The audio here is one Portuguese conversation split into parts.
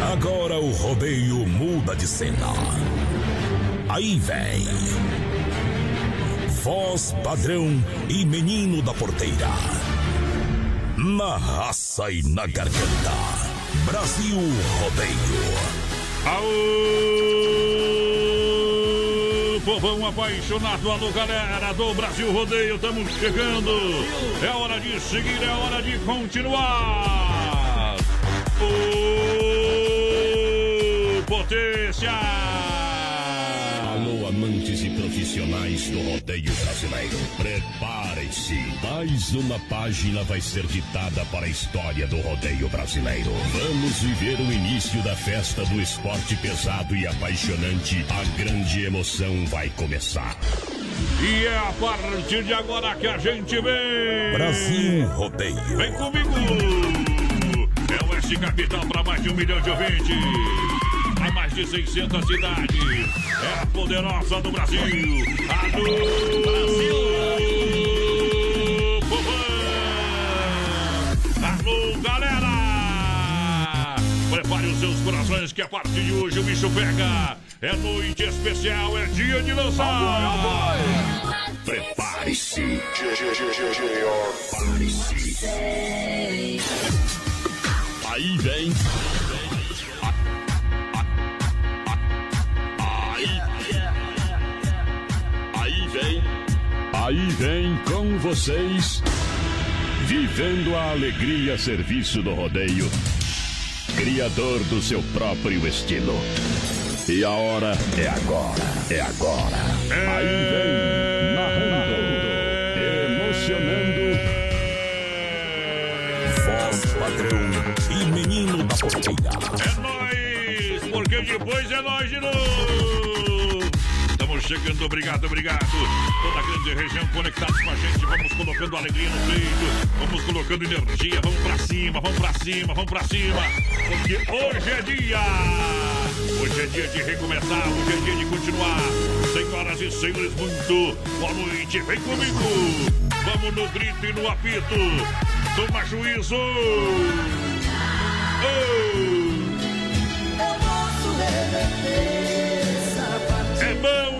Agora o rodeio muda de cena. Aí vem. Voz padrão e menino da porteira. Na raça e na garganta. Brasil Rodeio. Aô! Povão apaixonado, alô galera do Brasil Rodeio, estamos chegando. É hora de seguir, é hora de continuar. Ô, potência! Alô, amantes e profissionais do rodeio brasileiro. Preparem-se. Mais uma página vai ser ditada para a história do rodeio brasileiro. Vamos viver o início da festa do esporte pesado e apaixonante. A grande emoção vai começar. E é a partir de agora que a gente vem. Brasil Rodeio. Vem comigo! É o Oeste Capital para mais de um milhão de ouvintes. Para mais de 600 cidades. É a poderosa do Brasil. A do Brasil. Alô, galera! Prepare os seus corações que a partir de hoje o bicho pega. É noite especial, é dia de lançar. Prepare-se. Prepare-se. Aí vem. Aí vem com vocês. Vivendo a alegria a serviço do rodeio. Criador do seu próprio estilo. E a hora é agora. É agora. Aí vem. Narrando. Emocionando. Voz padrão e menino da porteira. É nóis, porque depois é nós de novo. Chegando, obrigado, obrigado. Toda a grande região conectados com a gente. Vamos colocando alegria no peito, vamos colocando energia. Vamos pra cima, vamos pra cima, vamos pra cima. Porque hoje é dia. Hoje é dia de recomeçar, hoje é dia de continuar. Senhoras e senhores, muito boa noite. Vem comigo. Vamos no grito e no apito. Toma juízo. Oh. É bom!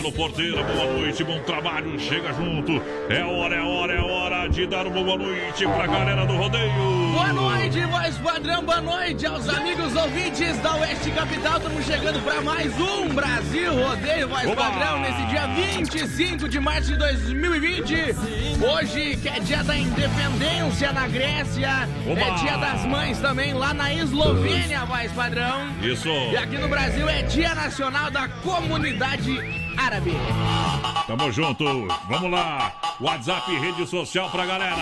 Alô, porteira, boa noite, bom trabalho, chega junto. É hora, é hora, é hora de dar uma boa noite pra galera do rodeio. Boa noite, voz padrão, boa noite aos amigos ouvintes da Oeste Capital. Estamos chegando para mais um Brasil Rodeio, voz Oba! padrão, nesse dia 25 de março de 2020. Hoje, que é dia da independência na Grécia, Oba! é dia das mães também lá na Eslovênia, voz padrão. Isso. E aqui no Brasil é dia nacional da comunidade árabe. Tamo junto. Vamos lá. WhatsApp e rede social pra galera.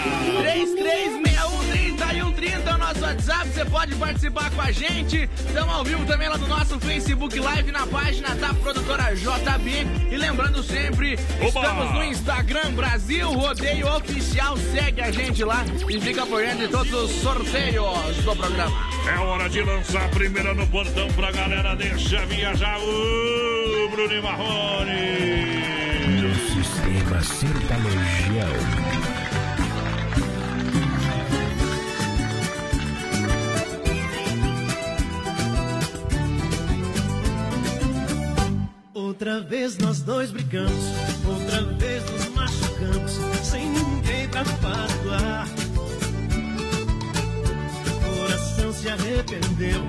33613130 é o nosso WhatsApp, você pode participar com a gente. Estamos ao vivo também lá no nosso Facebook Live na página da produtora JB. E lembrando sempre, Oba! estamos no Instagram Brasil Rodeio Oficial. Segue a gente lá e fica por dentro de todos os sorteios do programa. É hora de lançar a primeira no portão pra galera. Deixa viajar o Bruno e Marrone. No sistema sertanejão. Outra vez nós dois brigamos, outra vez nos machucamos, sem ninguém pra O Coração se arrependeu,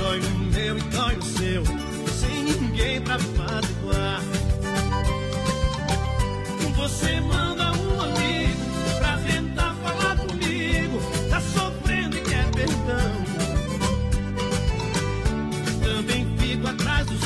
dói no meu e dói no seu, sem ninguém pra perdoar. Você manda um amigo pra tentar falar comigo, tá sofrendo e quer perdão. Também fico atrás dos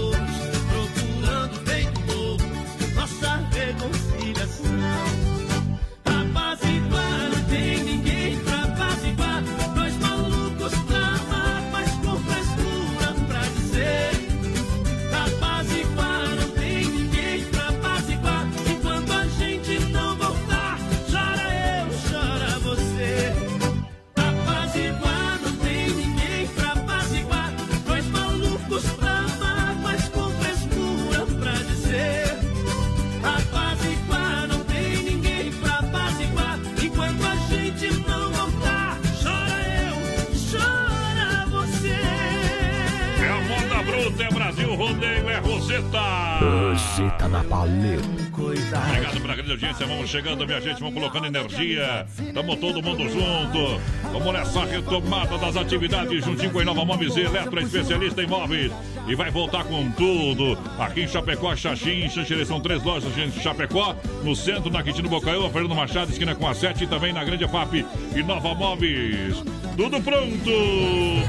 reconciliação. Apaziguar, Roseta. Roseta na paleta. Obrigado pela grande audiência, vamos chegando, minha gente, vamos colocando energia. Tamo todo mundo junto. Vamos nessa retomada das atividades juntinho com a Inova Móveis Eletro, especialista em móveis. E vai voltar com tudo. Aqui em Chapecó, Xaxim, Xanxerê, são três lojas em Chapecó. No centro, na Quintino Bocaiúva, Fernando Machado, esquina com a 7 e também na Grande FAP. Inova Móveis. Tudo pronto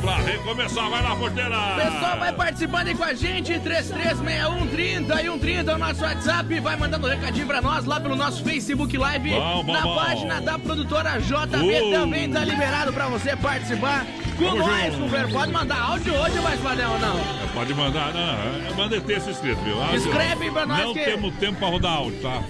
pra recomeçar. Vai lá, porteira. Pessoal, vai participando aí com a gente, 336130 e 130 é o nosso WhatsApp, vai mandando um recadinho pra nós lá pelo nosso Facebook Live, Bom, bom, na bom. página da produtora JB, Uh. também tá liberado pra você participar com Tamo nós, companheiro. Pode mandar áudio hoje, vai padrão ou não? Pode mandar, não, manda texto escrito, viu? Áudio. Escreve pra nós Não que- temos tempo pra rodar áudio, tá?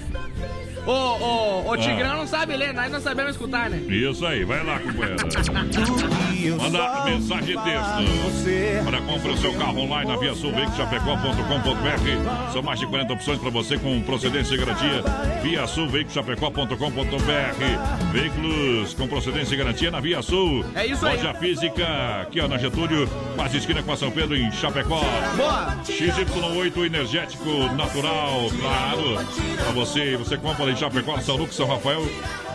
Ô, ô, o Ah. Tigrão não sabe ler, nós não sabemos escutar, né? Isso aí, vai lá, companheiro. Manda mensagem de texto. Para comprar o seu carro online na Via Sul, veiculoschapecó.com.br. São mais de 40 opções para você com procedência e garantia. Via Sul, veiculoschapecó.com.br. Veículos com procedência e garantia na Via Sul. É isso aí. Loja física, aqui ó, na Getúlio, quase esquina com a São Pedro, em Chapecó. Boa! XY8 energético natural, claro. Pra você, você compra em Chapecó, São Lucas, São Rafael,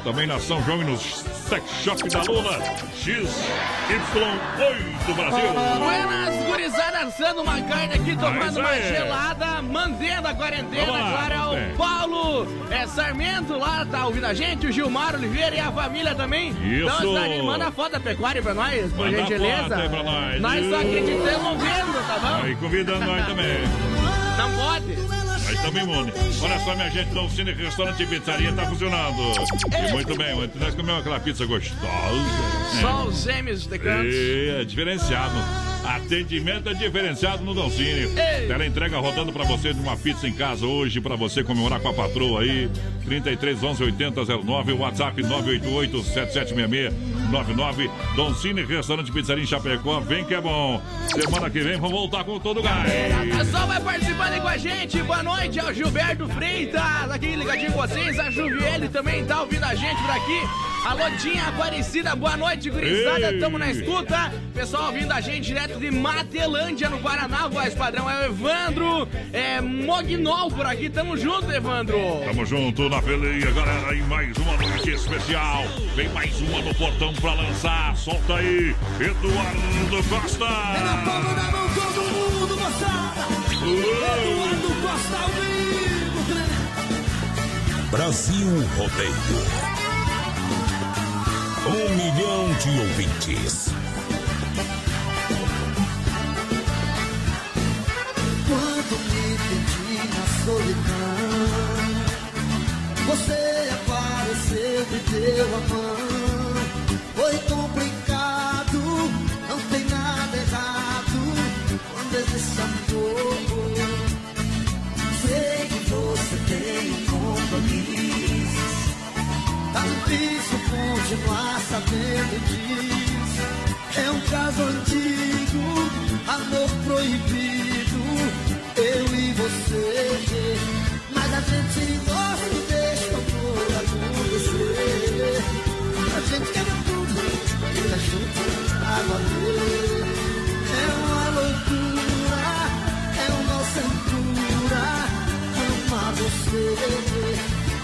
também na São João e no Sex Shop da Luna. XY8 Brasil. Buenas, gurizada, assando uma carne aqui, tomando uma aí. gelada, mantendo a quarentena. Lá, Agora é o. Paulo é, Sarmento lá, tá ouvindo a gente, o Gilmar Oliveira e a família também. Isso. Então, manda a foto da pecuária pra nós, por Manda gentileza. pra nós. Nós só acreditamos vendo, tá bom? Aí convidando nós também. Não pode. Estamos imune. Olha só, minha gente, Novo Cine Restaurante e Pizzaria tá funcionando. E muito bem, ontem nós comemos aquela pizza gostosa. Só os gêmeos de canto. É, diferenciado. Atendimento é diferenciado no Doncini. Ei. Tela entrega rodando pra você de uma pizza em casa hoje, pra você comemorar com a patroa aí. 33 11 80 09, WhatsApp 988 7766 99. Doncini Restaurante Pizzaria em Chapecó. Vem que é bom. Semana que vem vamos voltar com todo o gás. Pessoal, vai participando aí com a gente. Boa noite, é o Gilberto Freitas, aqui ligadinho com vocês. A Juviele também tá ouvindo a gente por aqui. Alô, Tinha Aparecida, boa noite, gurizada. Ei. Tamo na escuta. Pessoal ouvindo a gente direto de Matelândia, no Paraná. Voz padrão é o Evandro é, Mognol por aqui. Tamo junto, Evandro. Tamo junto na peleia, galera, em mais uma noite especial. Vem mais uma no portão pra lançar. Solta aí, Eduardo Costa. Na palma da mão, todo mundo moçada. Eduardo Costa ao vivo, né? Brasil Rodeio. Um milhão de ouvintes. Quando me perdi na solidão, você apareceu, me deu a mão. Foi complicado, continuar sabendo disso. É um caso antigo, amor proibido, eu e você. Mas a gente gosta e deixa o amor acontecer. A gente quer tudo, fica junto pra valer. É uma loucura, é uma cintura. você.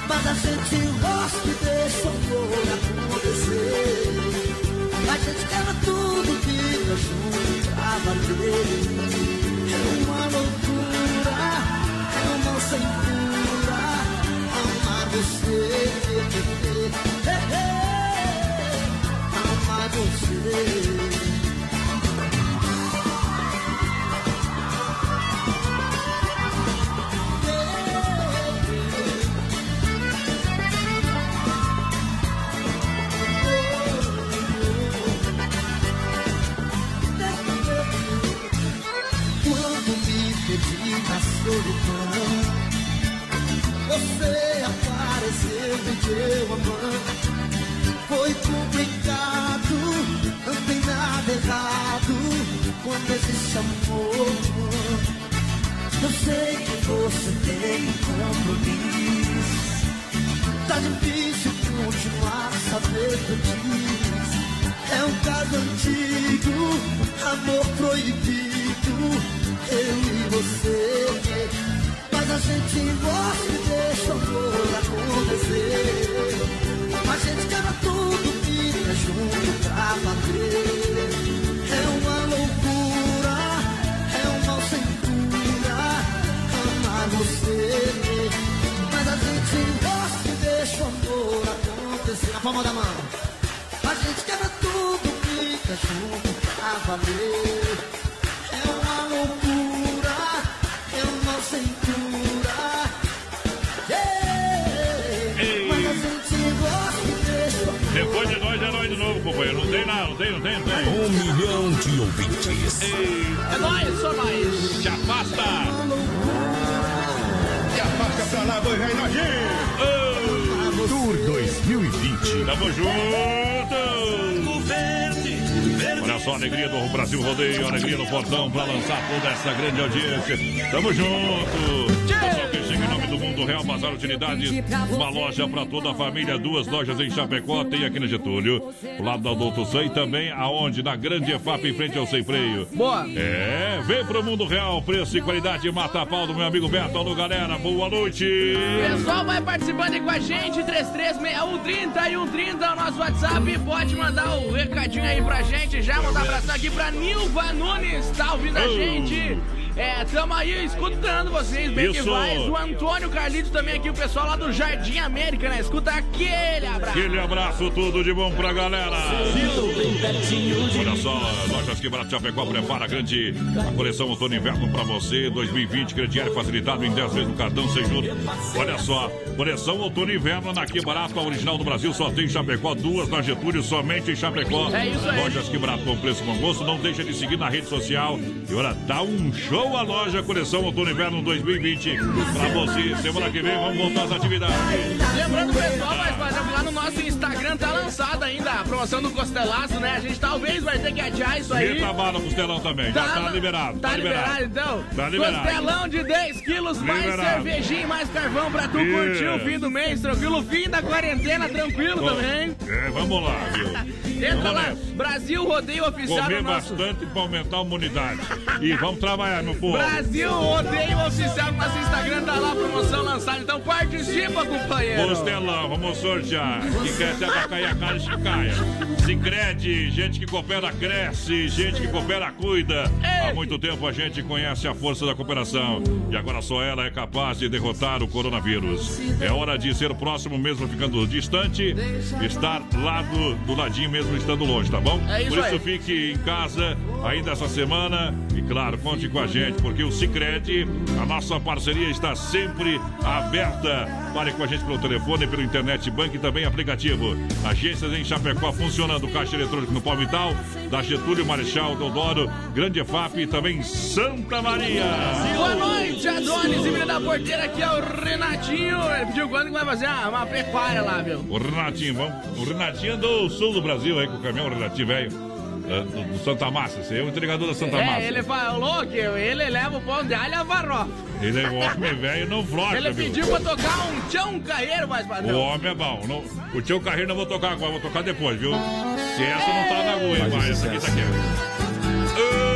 Mas a gente gosta e deixa o amor acontecer. A gente quer tudo, fica junto pra valer. É uma loucura, é uma sem cura. Amar você, amar você. Você apareceu me deu a mão. Foi complicado, não tem nada errado quando existe amor. Eu sei que você tem compromisso. Tá difícil continuar sabendo disso. É um caso antigo, amor proibido, eu e você. A gente gosta e deixa o amor acontecer. A gente quebra tudo, fica junto pra valer. É uma loucura, é um mal sem cura, amar você. Mas a gente gosta e deixa o amor acontecer. Na palma da mão. A gente quebra tudo, fica junto pra valer. É uma loucura, é um mal sem cura. Depois de nós é nós de novo, companheiro. Não tem nada, não tem, não tem, não tem. Um milhão de ouvintes. É nóis, só nós. Se afasta! E afasta pra lá, boi Reinaldinho. Tour 2020. Tamo junto! Olha só a alegria do Brasil Rodeio, a alegria do Portão pra lançar toda essa grande audiência. Tamo junto! Pessoal que do Mundo Real Bazar Utilidades, uma loja pra toda a família, duas lojas em Chapecó, tem aqui na Getúlio, do lado da Adulto Sei, também aonde? Na Grande EFAP, em frente ao Sem Freio. Boa. É, vem pro Mundo Real, preço e qualidade, mata a pau do meu amigo Beto. Alô, galera, boa noite! Pessoal, vai participando aí com a gente, 336130 e 130 é o nosso WhatsApp. Pode mandar o recadinho aí pra gente. Já mandar um abração aqui pra Nilva Nunes, tá ouvindo a gente? É, tamo aí escutando vocês, bem que Isso. vai. O Antônio Carlito também aqui, o pessoal lá do Jardim América, né? Escuta aquele abraço. Aquele abraço, tudo de bom pra galera. Olha só, lojas que barato Chapecó prepara a grande a coleção outono inverno pra você. 2020, crediário facilitado em 10 vezes no cartão sem juros. Olha só, coleção outono inverno na Que Barato, a original do Brasil, só tem em Chapecó, duas na Getúlio, somente em Chapecó. É isso aí. Lojas que barato com preço com gosto. Não deixa de seguir na rede social. E olha, dá um show a loja coleção outono inverno 2020 pra você. Semana que vem vamos voltar às atividades. Lembrando, pessoal, mas por exemplo, lá no nosso Instagram tá lançada ainda a promoção do Costelaço, né? A gente talvez vai ter que adiar isso aí. Meta bala no costelão também. Já tá liberado. Tá, liberado, então? Tá liberado. Costelão de 10 quilos, mais Liberado. cervejinha e mais carvão pra tu Isso. curtir o fim do mês, tranquilo? Fim da quarentena, tranquilo Bom, também. É, vamos lá, viu? Entra lá. Brasil Rodeio Oficial Comer no nosso... bastante pra aumentar a imunidade. E vamos trabalhar, meu povo. Brasil Rodeio Oficial no nosso Instagram, tá lá a promoção lançada. Então participa, companheiro. Costelão, vamos sortear. Quem quer se abacaia a cara, caia. Sicredi, gente que coopera cresce, gente que coopera cuida. Há muito tempo a gente conhece a força da cooperação e agora só ela é capaz de derrotar o coronavírus. É hora de ser próximo mesmo ficando distante, estar lá do, do ladinho mesmo estando longe, tá bom? É isso Por isso aí. fique em casa ainda essa semana claro, conte com a gente, porque o Sicredi, a nossa parceria está sempre aberta. Fale com a gente pelo telefone, pelo internet bank e também aplicativo. Agências em Chapecó funcionando, caixa eletrônico no Palmital, da Getúlio Marechal Deodoro, Grande EFAP e também Santa Maria. Boa noite, Adonis, e da porteira aqui é o Renatinho. Ele pediu quando que vai fazer uma, uma pecuária lá, viu? O Renatinho, vamos. O Renatinho é do sul do Brasil aí com o caminhão, o Renatinho velho. É, Do, do Santa Massa, esse aí é o entregador da Santa Massa. É, ele falou que ele leva o pão de alho a farofa. Ele é um homem velho, não flocha, Ele viu? pediu pra tocar um tchão carreiro, mais O padrão. homem é bom. Não, o tio Carreiro não vou tocar agora, vou tocar depois, viu? Se essa não tá na agulha, vai, essa aqui tá aqui. Ei,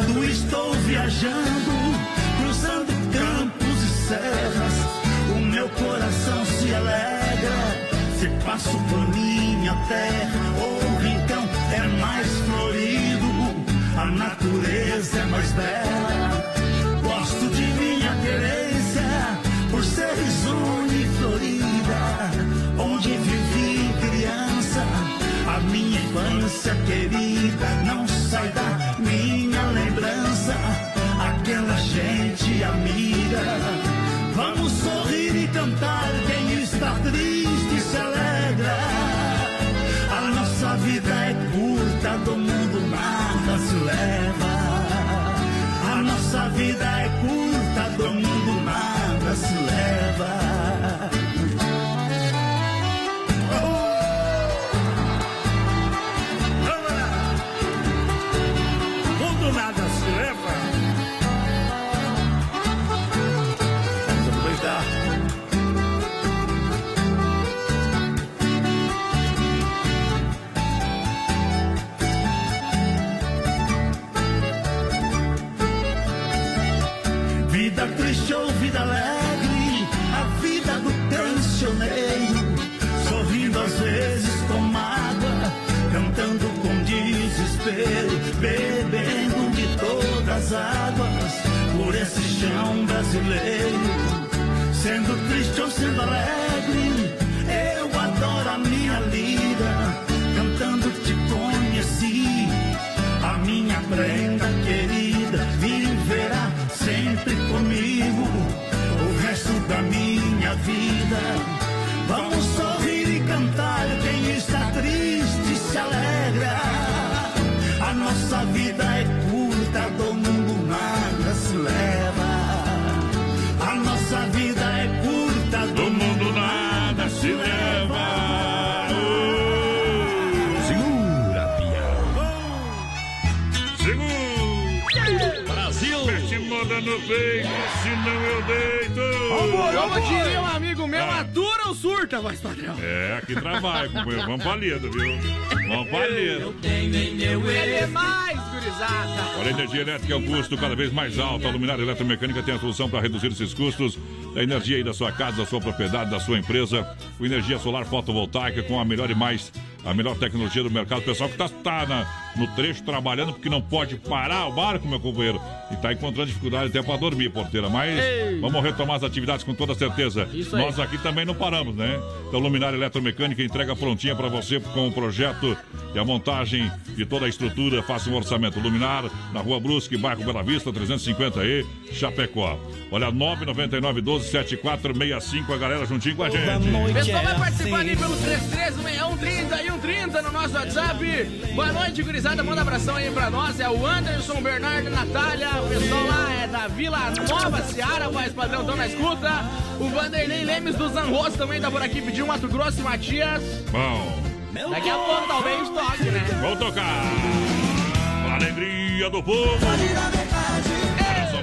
Quando estou viajando, cruzando campos e serras, o meu coração se alegra. Se passo por minha terra, o rincão é mais florido, a natureza é mais bela. Gosto de minha querência, por ser risonha e florida, onde vivi criança. A minha infância querida não sai da chão brasileiro. Peito, senão eu deito! Como diria um amigo meu, Ah. atura ou surta, voz padrão? É, aqui trabalha, companheiro. Vamos pra lida, viu? Vamos pra lida. Ele é mais, gurizada. Olha, a energia elétrica é um custo cada vez mais alto. A Luminária Eletromecânica tem a solução para reduzir esses custos da energia aí da sua casa, da sua propriedade, da sua empresa. Com energia solar fotovoltaica com a melhor e mais a melhor tecnologia do mercado. O pessoal que tá, tá na- no trecho trabalhando porque não pode parar o barco, meu companheiro. E tá encontrando dificuldade até para dormir, porteira. Mas Ei. vamos retomar as atividades com toda certeza. Isso aí. Nós aqui também não paramos, né? Então, Luminária Eletromecânica entrega prontinha para você com o projeto e a montagem de toda a estrutura. Faça um orçamento. Luminar, na Rua Brusque, bairro Bela Vista, 350E, Chapecó. Olha, 999 12 7465, a galera juntinho com a gente. O pessoal é vai participar assim. ali pelo 336130 e 130 no nosso WhatsApp. Boa noite, gurizada. Manda abração aí pra nós. É o Anderson, Bernardo e Natália. O pessoal lá é da Vila Nova Seara, voz padrão, estão na escuta. O Vanderlei Lemes do Zanroso também tá por aqui, pediu Mato Grosso e Matias. Bom, Daqui a pouco talvez toque, né? vamos tocar. Alegria do povo.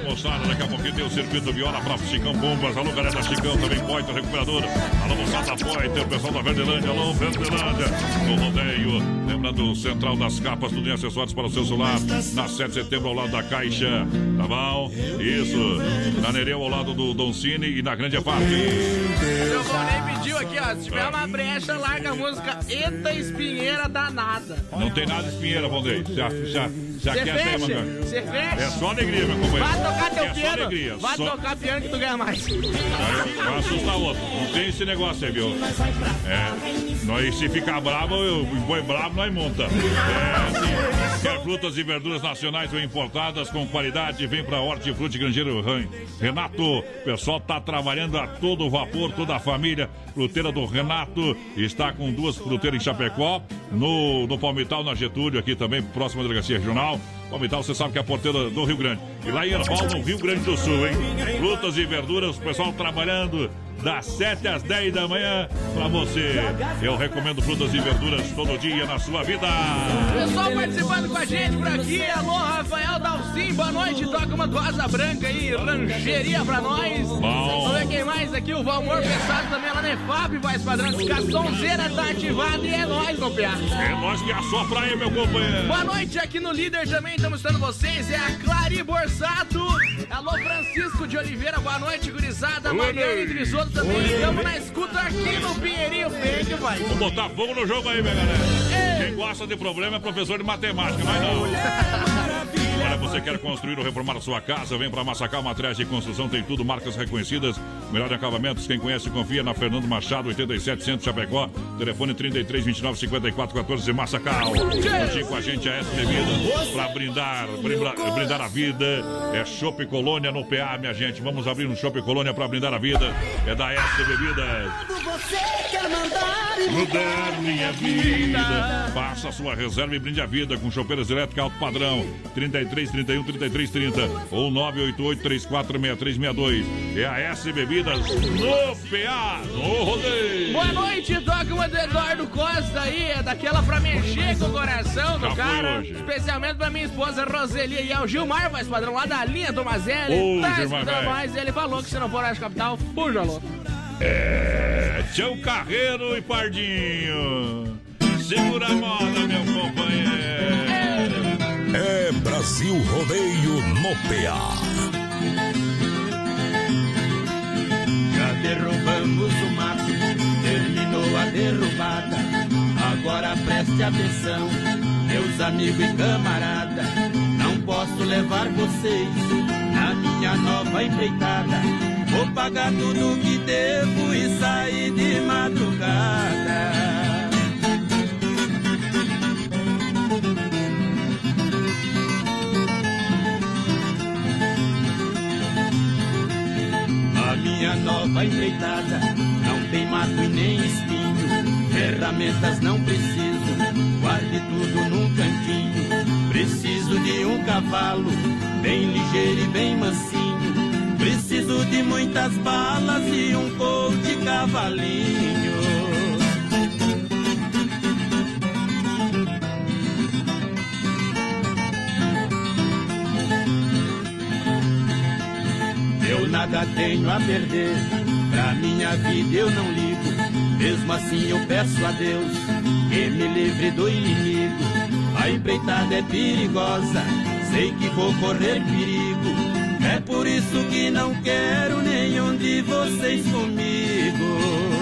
Moçada, daqui a pouquinho tem o circuito viola para Chicão Bombas. Alô, galera da Chicão, também Poiter Recuperador. Alô, moçada Poiter, o pessoal da Verdelândia. Alô, Verdelândia. No rodeio, lembrando o Central das Capas, tudo em acessórios para o seu celular. Na 7 de setembro, ao lado da Caixa. Tá bom? Isso. Na Nereu, ao lado do Don Cine e na Grande EFAP. Meu Valnei pediu aqui, ó. Se tiver uma brecha, larga a música Eita Espinheira Danada. Não tem nada de espinheira, Valdei. Já, já, já quer fecha? Você fecha? É só alegria, meu companheiro. Vai tocar teu é piano. alegria. Vai só... tocar piano que tu ganha mais. Vai assustar o outro. Não tem esse negócio aí, viu? É. Nós, se ficar bravo, eu, boi bravo, nós monta. É, assim. Quer frutas e verduras nacionais ou importadas com qualidade? Vem pra Hortifruti Grangeiro Ran- Renato. O pessoal tá trabalhando a todo vapor, toda a família. Fruteira do Renato está com duas fruteiras em Chapecó. No, no Palmital, na Getúlio, aqui também, próxima delegacia regional. Palmital, você sabe que é a porteira do Rio Grande. E lá em Erval, no Rio Grande do Sul, hein? Frutas e verduras, o pessoal trabalhando das 7 às 10 da manhã pra você. Eu recomendo frutas e verduras todo dia na sua vida. Pessoal participando com a gente por aqui. Alô, Rafael Dalcim, boa noite. Toca uma tosa branca aí, rancheria pra nós. Bom. Vamos ver quem mais aqui. O Valmor Pesado também lá na EFAP, voz padrão. A sonzeira tá ativada e é nóis, meu piá. É nós que assopra aí, meu companheiro. Boa noite, aqui no Líder também estamos estando vocês. É a Clari Borsato. Alô, Francisco de Oliveira, boa noite, gurizada. Mariane Também. Estamos na escuta aqui no Pinheirinho. Que vai. Vamos botar fogo no jogo aí, minha galera. Quem gosta de problema é professor de matemática, mas não. Olha, você quer construir ou reformar a sua casa? Vem para Massacal Materiais de Construção, tem tudo, marcas reconhecidas, melhor acabamentos. Quem conhece, confia na Fernando Machado, 87 Centro Chapecó. Telefone 33 29 54 14 Massacal. Curtir com a gente a S Bebida para brindar, brindar, brindar a vida. É Chopp Colônia no PA, minha gente. Vamos abrir um Chopp Colônia para brindar a vida. É da S Bebidas. Você quer mandar e Mudar minha vida. Faça a sua reserva e brinde a vida com chopeiras elétricas alto padrão. 33 31 33 30 ou 988 34 6362. É a S Bebidas no PA, no rodeio. Boa noite, toca uma do Eduardo Costa aí, é daquela pra mexer com o coração do Já cara. Especialmente pra minha esposa Roseli e ao Gilmar, mais padrão lá da linha Tomazelli. Ô, tá Gilmar, escutando velho. mais, ele falou que se não for Oeste Capital, fuja louco. É, Tião Carreiro e Pardinho. Segura a moda, meu companheiro. É Brasil Rodeio no PA. Derrubamos o mato, terminou a derrubada. Agora preste atenção, meus amigos e camarada. Não posso levar vocês na minha nova empreitada. Vou pagar tudo que devo e sair de madrugada. Minha nova empreitada não tem mato e nem espinho. Ferramentas não preciso, guarde tudo num cantinho. Preciso de um cavalo, bem ligeiro e bem mansinho. Preciso de muitas balas e um coute cavalinho. Nada tenho a perder, pra minha vida eu não ligo. Mesmo assim eu peço a Deus que me livre do inimigo. A empreitada é perigosa, sei que vou correr perigo. É por isso que não quero nenhum de vocês comigo.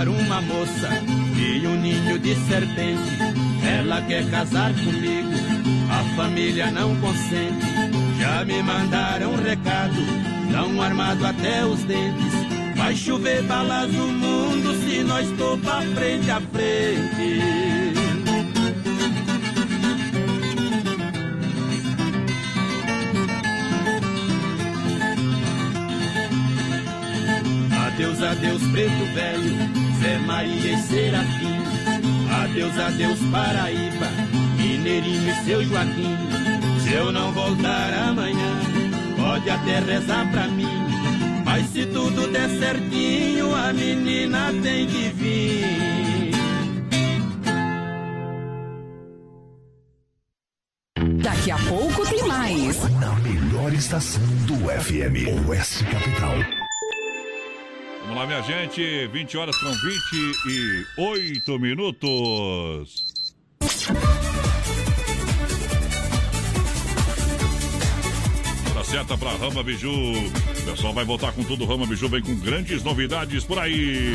Roubar uma moça e um ninho de serpente. Ela quer casar comigo, a família não consente. Já me mandaram um recado, tão armado até os dentes. Vai chover balas no mundo se nós topar frente a frente. Adeus, adeus, preto velho, Zé Maria e Serafim. Adeus, adeus, Paraíba, Mineirinho e seu Joaquim. Se eu não voltar amanhã, pode até rezar pra mim. Mas se tudo der certinho, a menina tem que vir. Daqui a pouco tem mais. Na melhor estação do FM, Oeste Capital. Vamos lá, minha gente. 20 horas com 28 minutos. Hora certa para Rama Biju. O pessoal vai voltar com tudo. Rama Biju vem com grandes novidades por aí.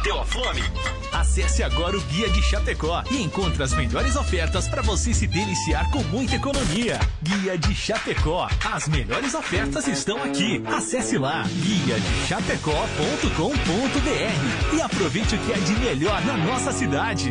Bateu a fome? Acesse agora o Guia de Chapecó e encontre as melhores ofertas para você se deliciar com muita economia. Guia de Chapecó. As melhores ofertas estão aqui. Acesse lá guia de chapecó.com.br e aproveite o que é de melhor na nossa cidade.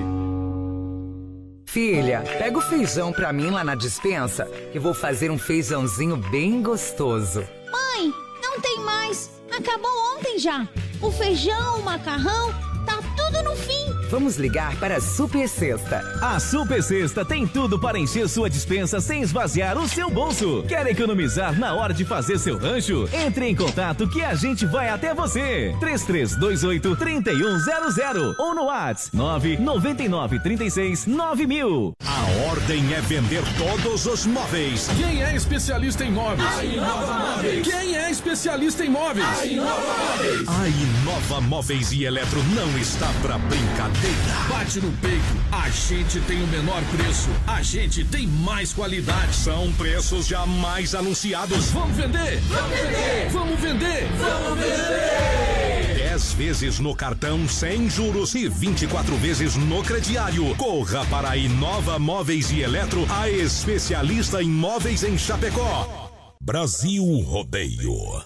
Filha, pega o feijão pra mim lá na dispensa, que vou fazer um feijãozinho bem gostoso. Mãe, não tem mais. Acabou ontem já. O feijão, o macarrão, tá tudo no fim. Vamos ligar para a Super Sexta. A Super Sexta tem tudo para encher sua dispensa sem esvaziar o seu bolso. Quer economizar na hora de fazer seu rancho? Entre em contato que a gente vai até você. 3328 3100 ou no WhatsApp 999 36 9000. A ordem é vender todos os móveis. Quem é especialista em móveis? A Inova Móveis. Quem é especialista em móveis? A Inova Móveis. A Inova Móveis e Eletro não está pra brincadeira. Bate no peito, a gente tem o menor preço, a gente tem mais qualidade. São preços jamais anunciados. Vamos vender! Vamos vender! Vamos vender! Vamos vender! 10 vezes no cartão sem juros e 24 vezes no crediário. Corra para a Inova Móveis e Eletro, a especialista em móveis em Chapecó. Brasil Rodeio.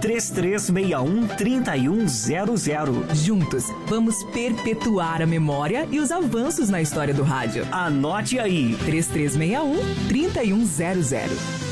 3361 3100. Juntos, vamos perpetuar a memória e os avanços na história do rádio. Anote aí: 3361 3100.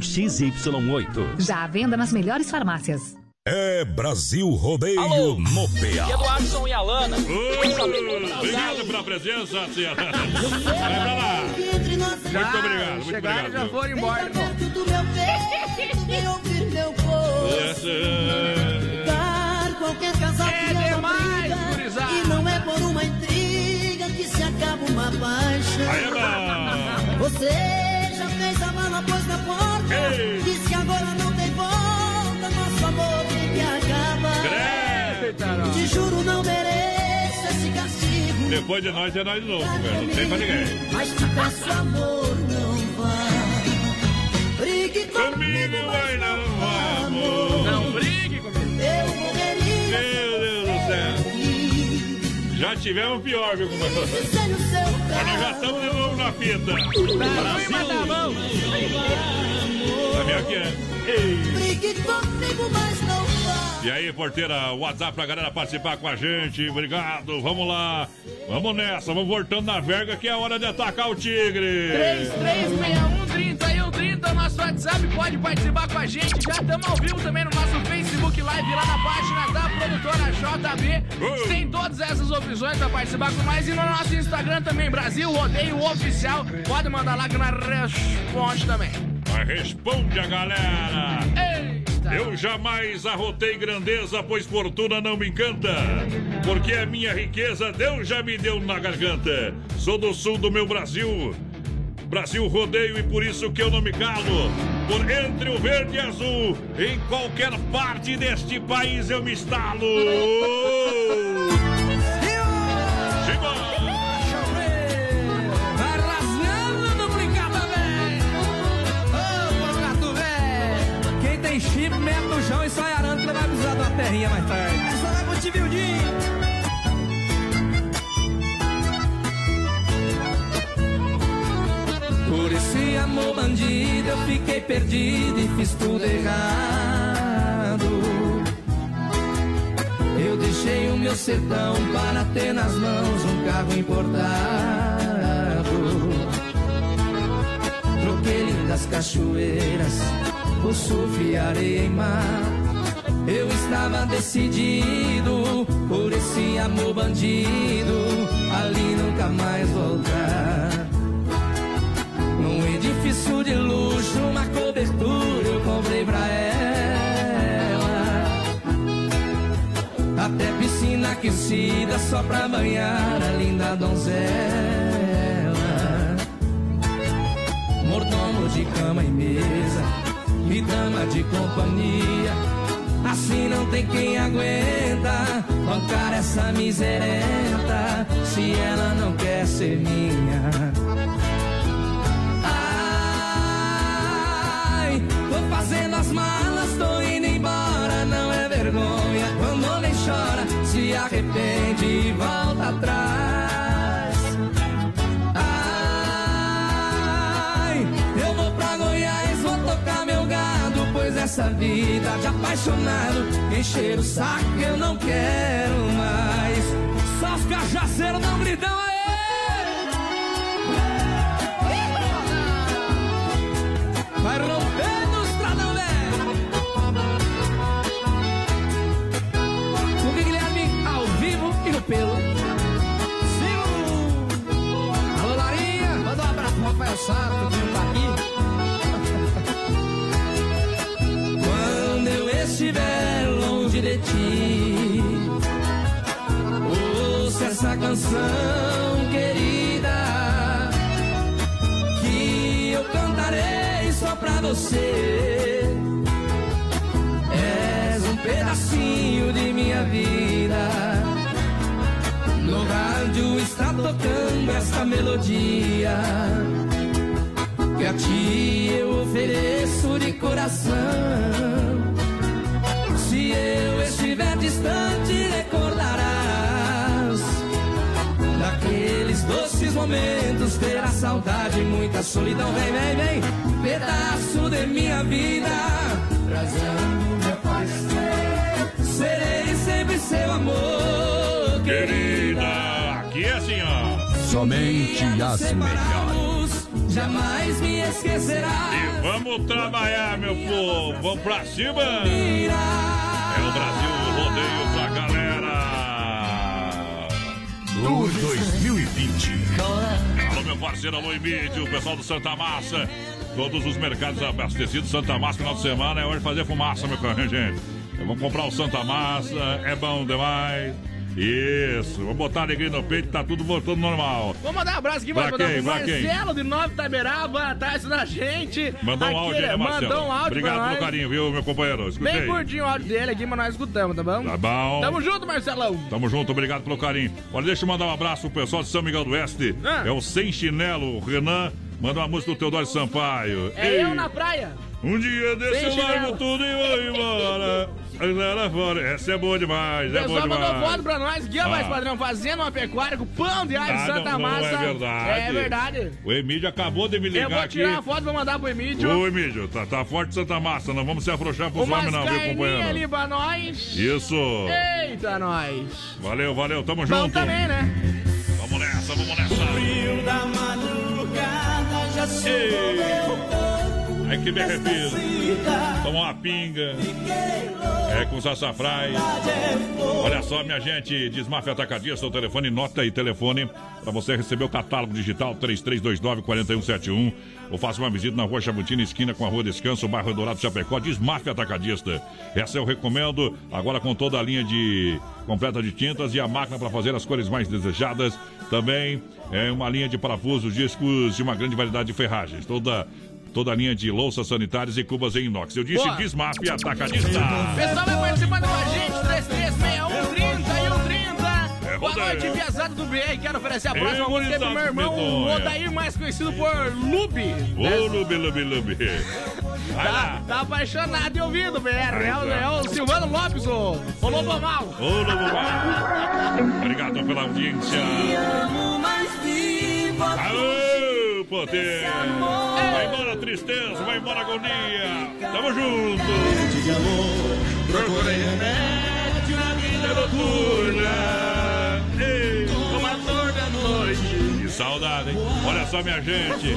XY8. Já à venda nas melhores farmácias. É Brasil Rodeio Alô, no PA. Eduardson e Alana. Obrigado pela presença, tia. Vai pra lá. Muito obrigado, muito chegaram obrigado. já foram embora, irmão. Dar qualquer casal É demais, briga, gurizada. E não é por uma intriga que se acaba uma paixão! Você Diz que agora não tem volta Nosso amor tem que acabar. Te juro não mereço esse castigo Depois de nós é nós de novo, velho. Não tem pra ninguém. Mas te peço amor, não vá Brigue comigo, mas não vamos. Não brigue comigo. Eu morreria Meu Deus do céu. Já tivemos pior, viu, companheiro? Sem o seu Mas nós já estamos de novo na fita. Mas tá é? Brigue comigo, mas não vá E aí, porteira, WhatsApp pra galera participar com a gente. Obrigado, vamos lá. Vamos nessa, vamos voltando na verga que é hora de atacar o tigre. 3361 3130, nosso WhatsApp, pode participar com a gente. Já estamos ao vivo também no nosso Facebook Live, lá na página da produtora JB. Tem todas essas opções para participar com mais. E no nosso Instagram também, Brasil Rodeio Oficial. Pode mandar lá que nós responde também. Mas responde a galera. Eita. Eu jamais arrotei grandeza, pois fortuna não me encanta. Porque a minha riqueza Deus já me deu na garganta. Sou do sul do meu Brasil. Brasil rodeio e por isso que eu não me calo. Por entre o verde e azul, em qualquer parte deste país eu me instalo. Vai rasgando no brincado, velho. Ô, gato, velho. Quem tem chip, mete no chão e sai arando pra vai precisar de uma terrinha mais tarde. Essa vai pro Tibildinho. Amor bandido eu fiquei perdido e fiz tudo errado. Eu deixei o meu sertão para ter nas mãos um carro importado. Troquei lindas cachoeiras por surf e areia e mar. Eu estava decidido por esse amor bandido, ali nunca mais voltar. De luxo, uma cobertura eu comprei pra ela. Até piscina aquecida só pra banhar a linda donzela. Mordomo de cama e mesa, e dama de companhia. Assim não tem quem aguenta bancar essa miserenta se ela não quer ser minha. As malas, tô indo embora, não é vergonha. Quando homem chora, se arrepende e volta atrás. Ai, eu vou pra Goiás, vou tocar meu gado, pois essa vida de apaixonado, encher o saco eu não quero mais. Só os cajaceiros não gritam aí. Abraço pro Rafael Sato, que não tá aqui. Quando eu estiver longe de ti, ouça essa canção querida que eu cantarei só pra você. És um pedacinho de minha vida. No rádio está tocando esta melodia que a ti eu ofereço de coração. Se eu estiver distante, recordarás daqueles doces momentos. Terá saudade, e muita solidão. Vem, vem, vem, pedaço de minha vida, trazendo minha paixão. Serei sempre seu amor, Querida, aqui é assim, ó. Somente as melhores. Jamais me esquecerá. E vamos trabalhar, meu povo. Vamos pra cima. É o Brasil rodeio pra galera. Do 2020. Alô, meu parceiro, alô, Emílio, o pessoal do Santa Massa. Todos os mercados abastecidos, Santa Massa, final de semana é hora de fazer fumaça, meu carro, gente. Vamos comprar o Santa Massa, é bom demais. Isso, vamos botar alegria no peito, tá tudo voltando normal. Vou mandar um abraço aqui Pra pra, quem? Marcelo de Nova Itaberaba, atrás da gente. Mandou um Aqui, áudio aí, né, Marcelo? Mandou um áudio Obrigado pelo carinho, viu, meu companheiro? Escutei. Bem curtinho o áudio dele aqui, mas nós escutamos, tá bom? Tá bom. Tamo junto, Marcelão. Tamo junto, obrigado pelo carinho. Olha, deixa eu mandar um abraço pro pessoal de São Miguel do Oeste. Ah. É o Sem Chinelo, o Renan. Manda uma música do Teodoro Sampaio. É Ei, eu na praia. Um dia desse eu largo tudo e vou embora. Lá fora. Essa é boa demais, O é boa pessoal mandou demais. foto pra nós, guia Ah. mais padrão, fazendo uma pecuária com pão de alho Ah, Santa não, não Massa. é verdade. É verdade. O Emílio acabou de me Eu ligar vou aqui. tirar a foto e vou mandar pro Emílio. Ô, Emílio, tá, tá forte Santa Massa. Não vamos se afrouxar pros Umas homens, não, viu, companheiro? ali pra nós. Isso. Eita, nós. Valeu, valeu, tamo Bom junto. também, né? Vamos nessa, vamos nessa. frio da madrugada já corpo. É que me arrepio. Toma uma pinga. É com sassafrás. Olha só, minha gente, Desmafia Atacadista, o telefone, nota aí telefone para você receber o catálogo digital 3329-4171 ou faça uma visita na Rua Chabutina, esquina com a Rua Descanso, bairro Dourado Chapecó, Desmafia Atacadista. Essa eu recomendo, agora com toda a linha de completa de tintas e a máquina para fazer as cores mais desejadas. Também é uma linha de parafusos, discos e uma grande variedade de ferragens. Toda Toda a linha de louças sanitárias e cubas em inox. Eu disse Boa. Desmafia Atacadista. Pessoal vai participando com a gente, 3361 30 e 130. É, Boa noite, Piazada do BR. Quero oferecer a próxima música pro meu irmão, Odair, mais conhecido por Lube. Ô, Lubi, Lubi, Lubi. Vai Tá, lá. tá apaixonado e ouvindo, BR. É, o- é o Silvano Lopes, o, o Lobo Mal. Ô, Lobo Mal. Obrigado pela audiência. Amo Aô, poder. Vai embora a tristeza, vai embora a agonia. Tamo junto. Procurei remédio na vida noturna. Saudade, hein? Olha só, minha gente.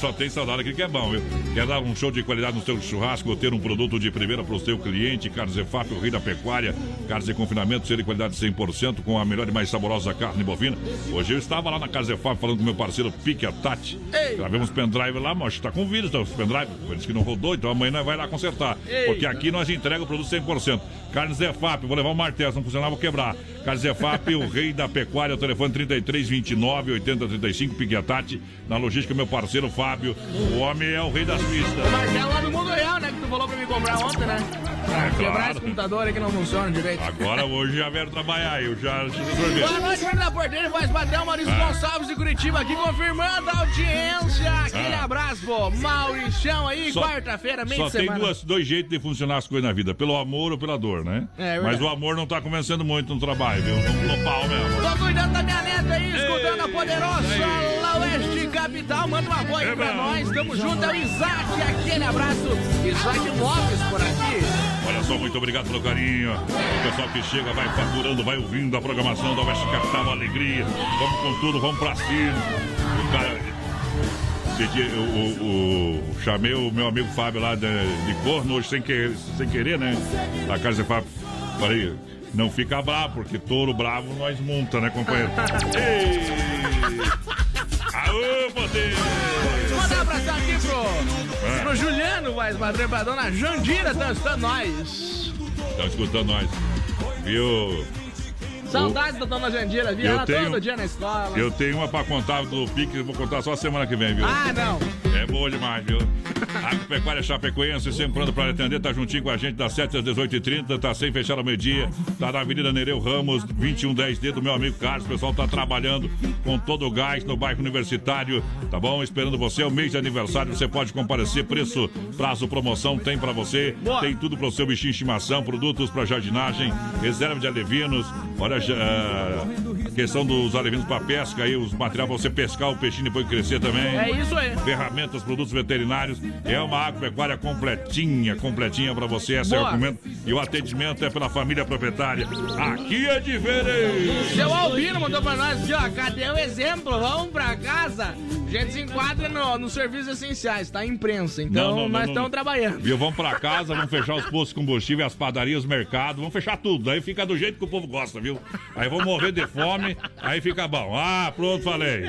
Só tem saudade aqui que é bom, viu? Quer dar um show de qualidade no seu churrasco ou ter um produto de primeira para o seu cliente? Carnes EFAP, o rei da pecuária. Carnes de confinamento, ser de qualidade 100% com a melhor e mais saborosa carne bovina. Hoje eu estava lá na Carnes EFAP falando com meu parceiro Pique a Tati. Gravemos pendrive lá, mas tá com vírus, tá? Os pendrive. Eles que não rodou, então amanhã nós vai lá consertar. Porque aqui nós entrega o produto 100%. Carnes EFAP, vou levar um martelo, se não funcionar, vou quebrar. Carnes EFAP, o rei da pecuária, o telefone 33 29 80 35, Pique a Tati. Na logística, meu parceiro Fábio. O homem é o rei das pistas. O Marcelo lá do Mundo Real, né? Que tu falou pra me comprar ontem, né? É, quebrar claro. esse computador aí que não funciona direito. Agora hoje já vieram trabalhar, eu já resolvi. Boa noite, Fernando da Porteira, voz padrão, Maurício Ah. Gonçalves de Curitiba aqui confirmando a audiência. Aquele Ah. abraço, pô. Mauricião aí, quarta-feira, meio Só tem duas, dois jeitos de funcionar as coisas na vida, pelo amor ou pela dor, né? É, verdade. Mas o amor não tá convencendo muito no trabalho, viu? No pau mesmo. Tô cuidando da minha neta aí, escutando a poderosa La Oeste Capital. Manda um apoio É pra nós. Tamo junto, é o Isaac. Aquele abraço. Isaac Lopes por aqui. Olha só, muito obrigado pelo carinho. O pessoal que chega, vai faturando, vai ouvindo a programação da Oeste Capital, uma alegria. Vamos com tudo, vamos pra cima. O cara. dia Eu, eu- eu chamei o meu amigo Fábio lá de, de corno hoje sem, que, sem querer, né? Da casa de Fábio. Falei, não fica bravo, porque touro bravo nós monta, né, companheiro? Ei! Aô, poder! Mandar um abração aqui pro, É. pro Juliano, voz padrão, pra dona Jandira, tá escutando nós. Estão escutando nós. Viu? Saudades da dona Jandira, via Eu ela tenho- todo dia na escola. Eu tenho uma pra contar do Pique, vou contar só semana que vem, viu? Ah, não. É boa demais, viu? Agropecuária Chapecoense, sempre pronto para atender, tá juntinho com a gente das 7 às 18h30, tá sem fechar ao meio-dia, tá na Avenida Nereu Ramos, 2110D do meu amigo Carlos, o pessoal tá trabalhando com todo o gás no bairro universitário, tá bom? Esperando você, é o mês de aniversário, você pode comparecer, preço, prazo, promoção, tem pra você, tem tudo pro seu bichinho de estimação, produtos pra jardinagem, reserva de alevinos, olha, a questão dos alevinos pra pesca aí, os materiais pra você pescar o peixinho e depois crescer também. É isso aí. Ferramentas, produtos veterinários. É uma agropecuária completinha, completinha pra você. Essa Boa. recomendo. E o atendimento é pela família proprietária. Aqui é diferente. Seu Albino mandou pra nós aqui, ó. Cadê o exemplo? Vamos pra casa. A gente se enquadra no, nos serviços essenciais, tá? Imprensa. Então Não, não, nós estamos trabalhando. Viu? Vamos pra casa, vamos fechar os postos de combustível, as padarias, os mercados, vamos fechar tudo. Aí fica do jeito que o povo gosta, viu? Aí vão morrer de fome, aí fica bom. Ah, pronto, falei.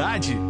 Nossa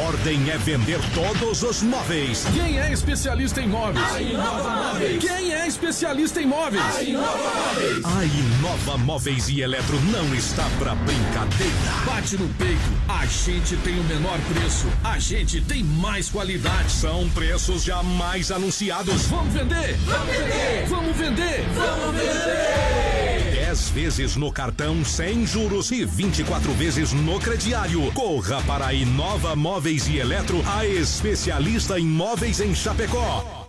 Ordem é vender todos os móveis. Quem é especialista em móveis? A Inova Móveis. Quem é especialista em móveis? A Inova Móveis. A Inova Móveis e Eletro não está pra brincadeira. Bate no peito, a gente tem o menor preço, a gente tem mais qualidade. São preços jamais anunciados. Vamos vender! Vamos vender! Vamos vender! Vamos vender! 10 vezes no cartão sem juros e 24 vezes no crediário. Corra para a Inova Móveis e Eletro, a especialista em móveis em Chapecó.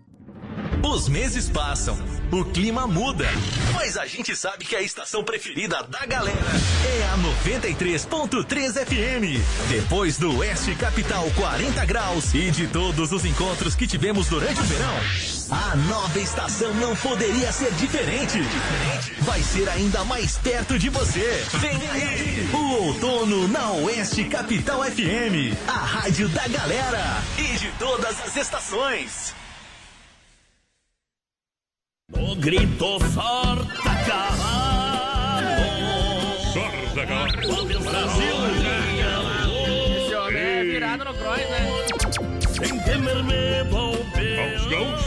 Os meses passam, o clima muda, mas a gente sabe que a estação preferida da galera é a 93.3 FM. Depois do Oeste Capital 40 graus e de todos os encontros que tivemos durante o verão, a nova estação não poderia ser diferente. Vai ser ainda mais perto de você. Vem aí, o outono na Oeste Capital FM, a rádio da galera e de todas as estações. O grito sorta cavalo. Sorta cavalo. Brasil. Esse homem é virado no cross, né? Sem temer me vou Os gaúchos.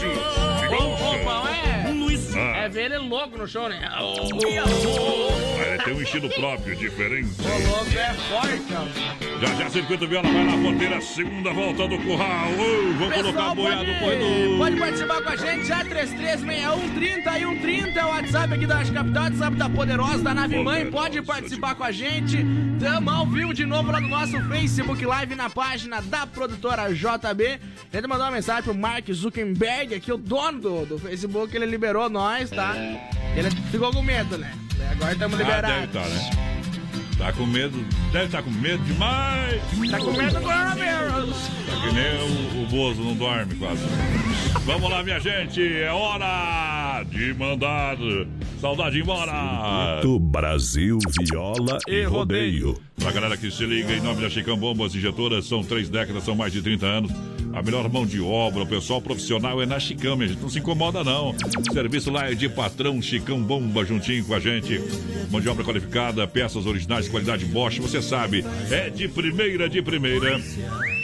O, o pão é. Ele louco no show, né? O É, tem um estilo próprio, diferente. louco é forte, ó. Já já, circuito viola, vai na ponteira, segunda volta do curral. Ô, vamos colocar a boiada no corredor. Pode participar com a gente, já 336130 e 130 é o WhatsApp aqui da Rádio Capital, WhatsApp da Poderosa, da Nave Mãe. Pode participar com a gente. Tamo ao vivo de novo lá no nosso Facebook Live na página da produtora JB. Tenta mandar uma mensagem pro Mark Zuckerberg, aqui o dono do, do Facebook, ele liberou nós, tá? Ele ficou com medo, né? Agora estamos Ah, deve liberados. estar, né? Tá com medo, deve estar com medo demais. Tá com medo do coronavírus. Tá que nem o, o Bozo não dorme quase. Vamos lá, minha gente, é hora de mandar saudade embora. Do Brasil, viola e, E rodeio. rodeio. Pra galera que se liga, em nome da Chicão Bombas Injetoras, são três décadas, são mais de 30 anos. A melhor mão de obra, o pessoal profissional é na Chicão, minha gente. Não se incomoda, não. Serviço lá é de patrão Chicão Bomba juntinho com a gente. Mão de obra qualificada, peças originais de qualidade Bosch, você sabe. É de primeira, de primeira.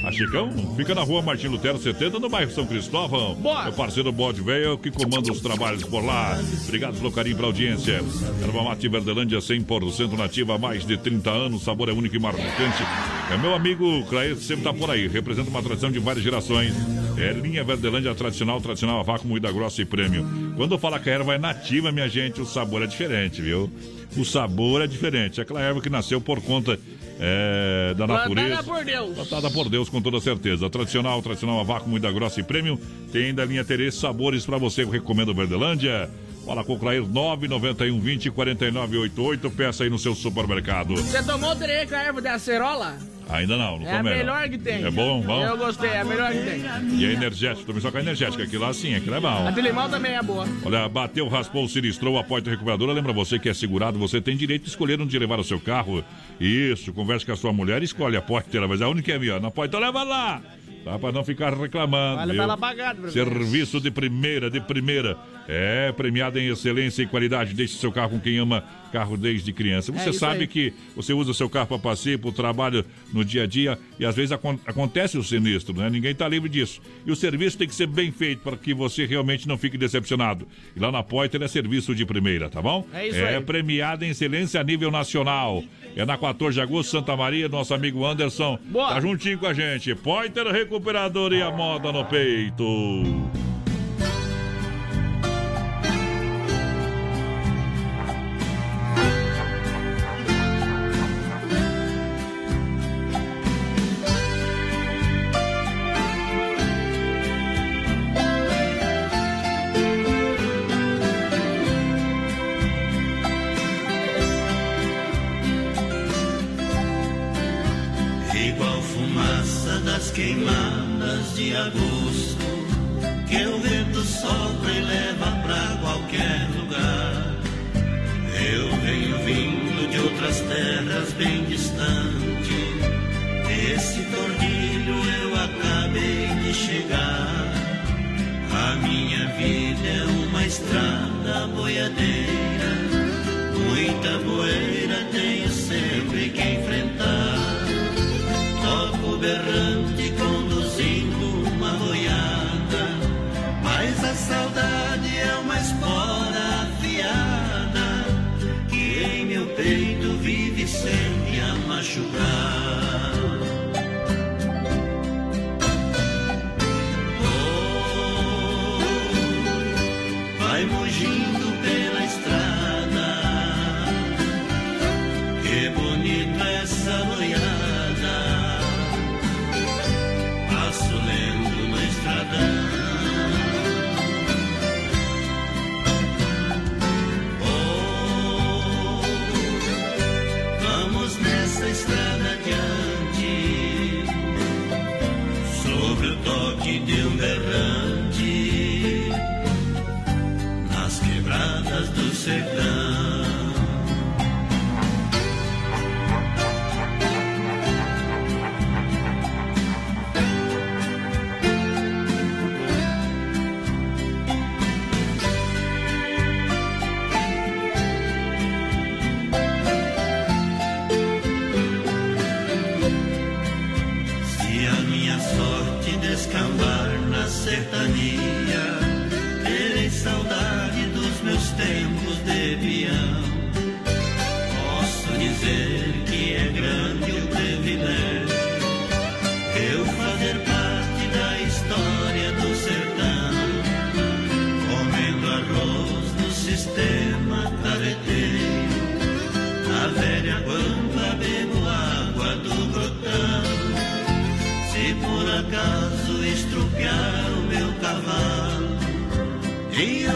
A Chicão fica na rua Martim Lutero 70, no bairro São Cristóvão. Meu parceiro Bode Velho que comanda os trabalhos por lá. Obrigado pelo carinho pela audiência. Erva Mate Verdelândia 100% nativa há mais de 30 anos. Sabor é único e marcante. É meu amigo Clair sempre tá por aí. Representa uma tradição de várias gerações. É linha Verdelândia tradicional, tradicional a vácuo, moída grossa e prêmio. Quando eu falo que a erva é nativa, minha gente, o sabor é diferente, viu? O sabor é diferente. É aquela erva que nasceu por conta é, da Plantada natureza. por Deus. Plantada por Deus, com toda certeza. Tradicional, tradicional a vácuo, moída grossa e prêmio. Tem ainda a linha Terês Sabores pra você. Eu recomendo Verdelândia. Fala com o Clair 991 20 4988. Peça aí no seu supermercado. Você tomou o com a erva de acerola? Ainda não, não É a tomei, não. melhor que tem. É bom, bom? Eu gostei, é a melhor que tem. E é energético, também só com a energética. Aquilo lá sim, aquilo é bom. A de limão também é boa. Olha, bateu, raspou, sinistrou, a porta recuperadora. Lembra você que é segurado, você tem direito de escolher onde levar o seu carro. Isso, converse com a sua mulher, escolhe a porta, mas aonde que é minha? Na porta, leva lá. Tá, pra não ficar reclamando. Olha, tá professor. Serviço de primeira, de primeira. É premiado em excelência e qualidade. Deixe seu carro com quem ama carro desde criança. Você É sabe aí. que você usa o seu carro para passeio, para o trabalho no dia a dia e às vezes acon- acontece o sinistro, né? Ninguém está livre disso. E o serviço tem que ser bem feito para que você realmente não fique decepcionado. E lá na Poiter é serviço de primeira, tá bom? É isso É aí. premiado em excelência a nível nacional. É na 14 de agosto, Santa Maria, nosso amigo Anderson. Boa. Tá juntinho com a gente. Poiter Recuperador e a moda no peito.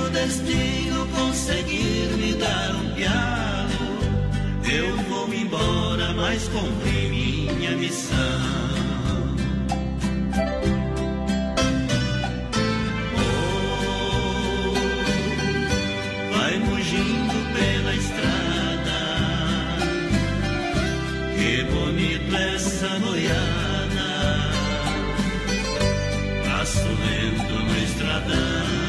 O destino conseguir me dar um pialo, eu vou me embora, mas cumpri minha missão. Oh, vai mugindo pela estrada, que bonito essa boiada, passo lento no estradão.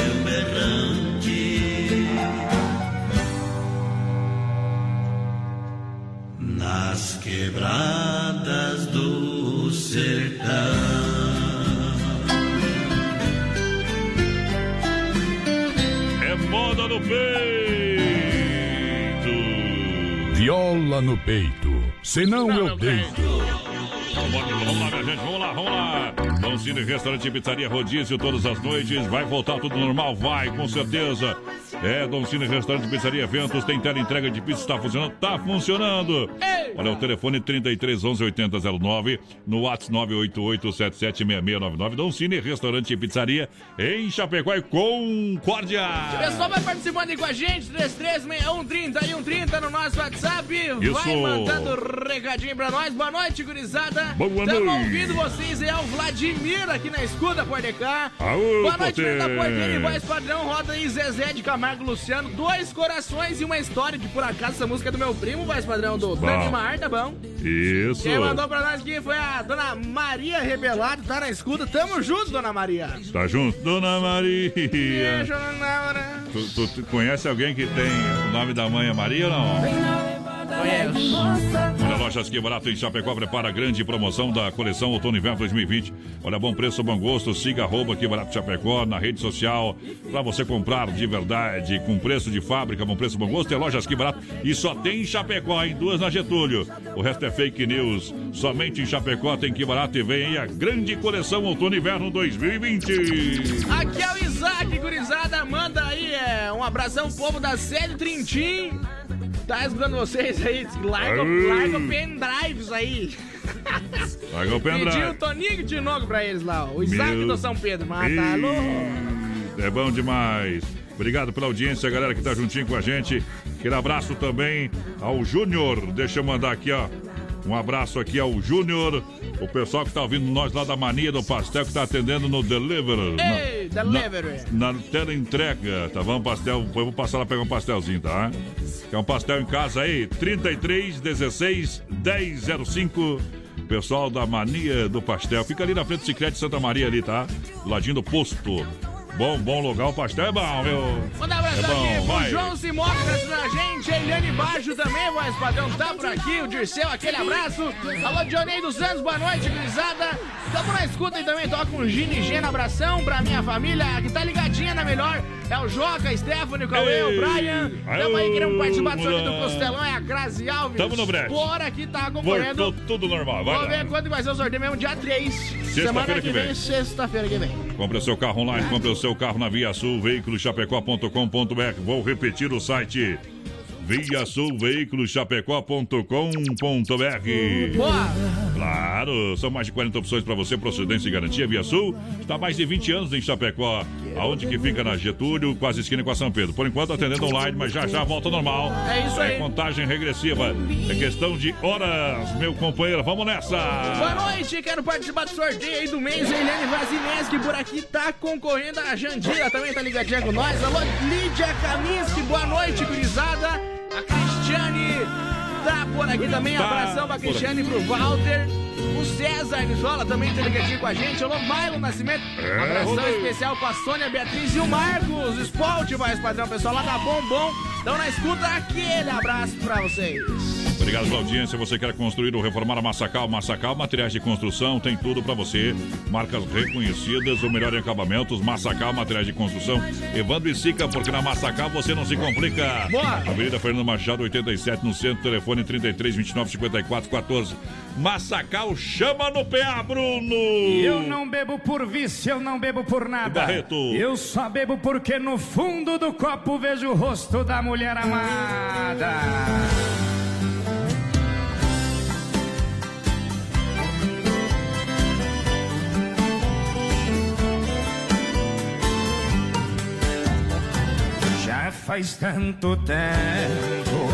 Um berrante. nas quebradas do sertão. É moda no peito. Viola no peito, senão eu deito. Vamos lá, minha gente, vamos lá, vamos lá. Cine Restaurante Pizzaria Rodízio todas as noites. Vai voltar tudo normal? Vai, com certeza. É, Dom Cine Restaurante Pizzaria Eventos. Tem tela entrega de pizza, está funcionando? Tá funcionando. Olha, o telefone 33 11 8009, no WhatsApp 988 776699. Dom Cine Restaurante e Pizzaria em Chapecó e Concórdia. O pessoal vai participando aí com a gente, 336130 e 130 no nosso WhatsApp. Isso. Vai mandando recadinho pra nós. Boa noite, gurizada. Boa Tamo noite. ouvindo vocês, é o Vladimir aqui na escuta, pode cá. Aô, Boa noite, da Porteira e voz padrão, roda aí Zezé de Camargo Luciano. Dois corações e uma história, que por acaso essa música é do meu primo, voz padrão, do Bom. Dani Mar, tá bom? Isso. Quem mandou pra nós aqui foi a dona Maria Rebelado, tá na escuta. Tamo junto, dona Maria. Tá junto, Dona Maria. Beijo, dona Maria. Tu, tu- tu conhece alguém que tem o nome da mãe é Maria ou não? Olha, Lojas Que Barato em Chapecó prepara a grande promoção da coleção Outono Inverno 2020. Olha, bom preço, bom gosto. Siga arroba Que Barato Chapecó na rede social para você comprar de verdade com preço de fábrica, bom preço, bom gosto. É Lojas Que Barato e só tem em Chapecó, em duas na Getúlio. O resto é fake news. Somente em Chapecó tem Que Barato e vem aí a grande coleção Outono Inverno 2020. Aqui é o Isaac, gurizada. Manda aí é, um abração, povo da sede Trintim. Tá escutando vocês aí? Larga, Aê. larga o pendrives aí. Larga o pendrive. Pediu o Toninho de novo pra eles lá, ó. o Isaac Meu do São Pedro. Mas tá louco. É bom demais. Obrigado pela audiência, galera que tá juntinho com a gente. Aquele abraço também ao Júnior. Deixa eu mandar aqui, ó. Um abraço aqui ao Júnior, o pessoal que tá ouvindo nós lá da Mania do Pastel, que tá atendendo no Delivery. Ei, Delivery. Na, na tela entrega, tá bom? Pastel, eu vou passar lá pegar um pastelzinho, tá? Quer um pastel em casa aí? 33 16 1005. Pessoal da Mania do Pastel. Fica ali na frente do Cicrete Santa Maria ali, tá? Do ladinho do posto. Bom, bom lugar, o pastel é bom, meu. Manda um abraço É aqui bom, pro vai. João Simão que tá assistindo a gente, a Eliane Baixo também, voz padrão, tá por aqui, o Dirceu, aquele abraço. Alô, Dionei dos Santos, boa noite, gurizada. Tamo na escuta e também toca um Gini Gena, abração pra minha família, que tá ligadinha na melhor. É o Joca, Stephanie, o Cauê, o. Brian. Tamo aí querendo participar do sorteio do. Costelão, é a Grazi Alves. Tamo no break. Bora aqui, tá concorrendo. Voltou tudo normal, vai Vamos ver quando vai ser o sorteio mesmo, dia 3. Semana que vem. sexta-feira que vem. Compre o seu carro online, compre o seu carro na Via Sul, veiculoschapecó.com.br. Vou repetir o site. Via Sul. Boa! Claro, são mais de 40 opções para você, procedência e garantia. Via Sul está há mais de 20 anos em Chapecó. Aonde que fica na Getúlio, quase esquina com a São Pedro. Por enquanto atendendo online, mas já já volta ao normal. É isso aí. É contagem regressiva. É questão de horas, meu companheiro. Vamos nessa! Boa noite, quero participar do sorteio aí do mês. A Eliane Vazinski por aqui tá concorrendo. A Jandira também tá ligadinha com nós. Alô, Lídia Kaminsky, boa noite, gurizada. Cristiane tá por aqui também. Tá Abração pra Cristiane e pro Walter. O César Nisola também tá ligadinho com a gente. Alô, Mailo Nascimento. É, Abração especial pra Sônia Beatriz e o Marcos. Sport, mais padrão, pessoal lá da Bombom. Então na escuta, aquele abraço pra vocês. Obrigado pela audiência. Você quer construir ou reformar a Massacal? Massacal Materiais de Construção tem tudo para você. Marcas reconhecidas, o melhor em acabamentos. Massacal Materiais de Construção. Evandro e Sica, porque na Massacal você não se complica. Boa. Avenida Fernando Machado, 87, no centro. Telefone 33 29 54 14. Massacal chama no PA, Bruno. Eu não bebo por vício, eu não bebo por nada. Barreto. Eu só bebo porque no fundo do copo vejo o rosto da mulher amada. Já faz tanto tempo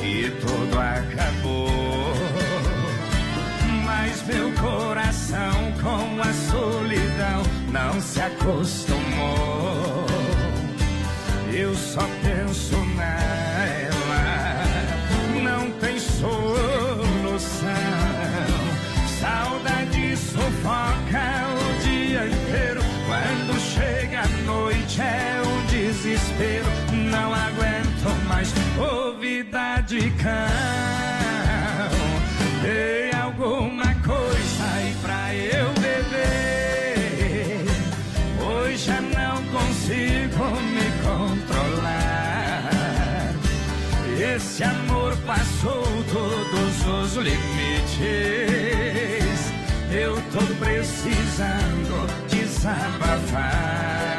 que tudo acabou. Mas meu coração com a solidão não se acostumou. Eu só penso nela, não tem solução. Saudade sufoca o dia inteiro. Quando chega a noite é um desespero. Não aguento mais ouvida de cão. Esse amor passou todos os limites. Eu tô precisando desabafar.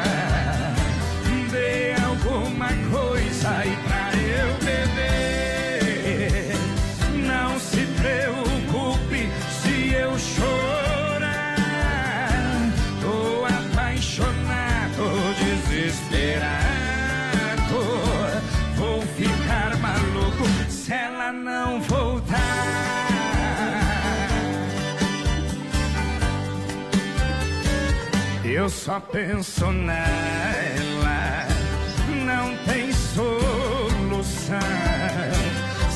Eu só penso nela, não tem solução.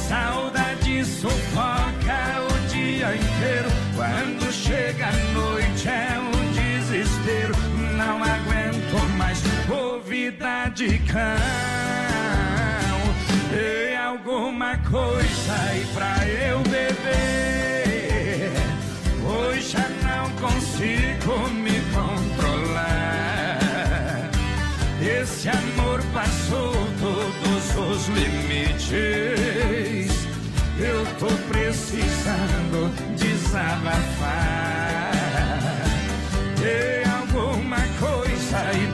Saudade sufoca o dia inteiro. Quando chega a noite é um desespero. Não aguento mais ouvida de cão. Dê alguma coisa aí pra eu beber. Hoje já não consigo me controlar. Esse amor passou todos os limites. Eu tô precisando desabafar. Dê alguma coisa aí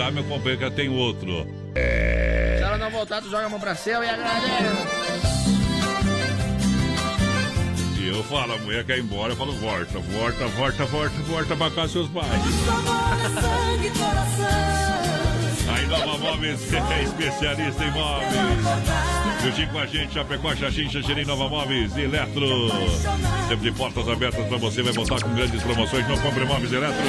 voltar, meu companheiro já tem outro. Se ela não voltar, tu joga a mão pra céu e agradece. E eu falo, a mulher quer ir embora, eu falo, volta, volta, volta, volta, volta pra casa seus pais. Aí Nova Móveis é especialista em móveis. Juntinho com a gente, Chapecó, Xaxim, Xaxim, Nova Móveis, Eletro. Sempre de portas abertas pra você, vai voltar com grandes promoções. Não compre móveis Eletro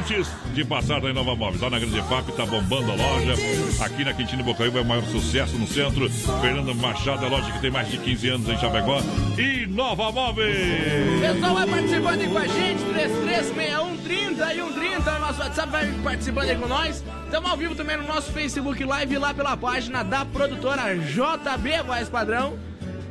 antes de passar da Nova Móveis. Lá na Grande FAP, tá bombando a loja. Aqui na Quintino Bocaiúva é o maior sucesso no centro. Fernando Machado, a loja que tem mais de 15 anos em Chapecó. E Nova Móveis. Pessoal, vai participando aí com a gente, 336130 e 130 no nosso WhatsApp, vai participando aí com nós. Estamos ao vivo também no nosso Facebook Live, lá pela página da produtora JB Voz Padrão.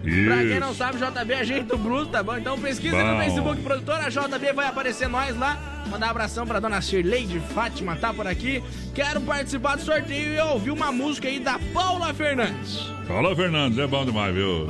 Pra quem Isso. não sabe, JB é jeito bruto, tá bom? Então pesquisa Bom. no Facebook Produtora JB, vai aparecer nós lá. Mandar um abração pra dona Shirley de Fátima, tá por aqui. Quero participar do sorteio e ouvir uma música aí da Paula Fernandes. Fala, Fernandes, é bom demais, viu?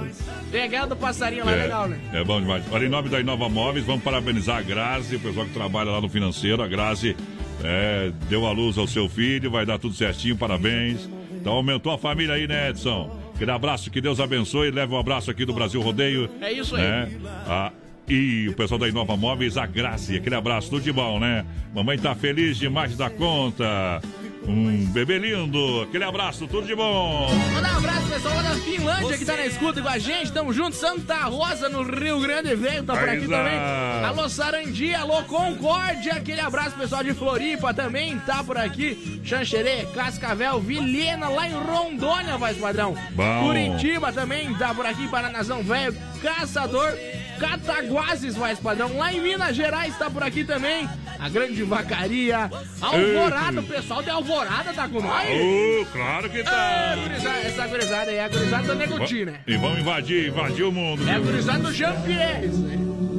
Aquela do passarinho lá, é, legal, né? É bom demais. Olha, em nome da Inova Móveis, vamos parabenizar a Grazi, o pessoal que trabalha lá no financeiro. A Grazi é, deu a luz ao seu filho, vai dar tudo certinho, parabéns. Então aumentou a família aí, né, Edson? Aquele abraço, que Deus abençoe. Leva um abraço aqui do Brasil Rodeio. É isso aí. né? Ah, e o pessoal da Inova Móveis, a Grazi. Aquele abraço, tudo de bom, né? Mamãe tá feliz demais da conta. Um bebê lindo. Aquele abraço, tudo de bom. Mandar um abraço, pessoal, lá da Finlândia que tá na escuta com a gente. Tamo junto, Santa Rosa, no Rio Grande Velho, tá por aqui também. Alô, Sarandi, alô, Concórdia. Aquele abraço, pessoal de Floripa também tá por aqui. Xanxerê, Cascavel, Vilhena, lá em Rondônia, vai, padrão. Bom. Curitiba também tá por aqui, Paranazão Velho, Caçador. Cataguases, mais padrão. Lá em Minas Gerais tá por aqui também. A Grande Vacaria. Alvorada, o pessoal de Alvorada tá com nós. Oh, claro que tá. É, gurizada, essa gurizada aí é a gurizada do Neguti, né? E vamos invadir, invadir o mundo. É a gurizada do Jean-Pierre.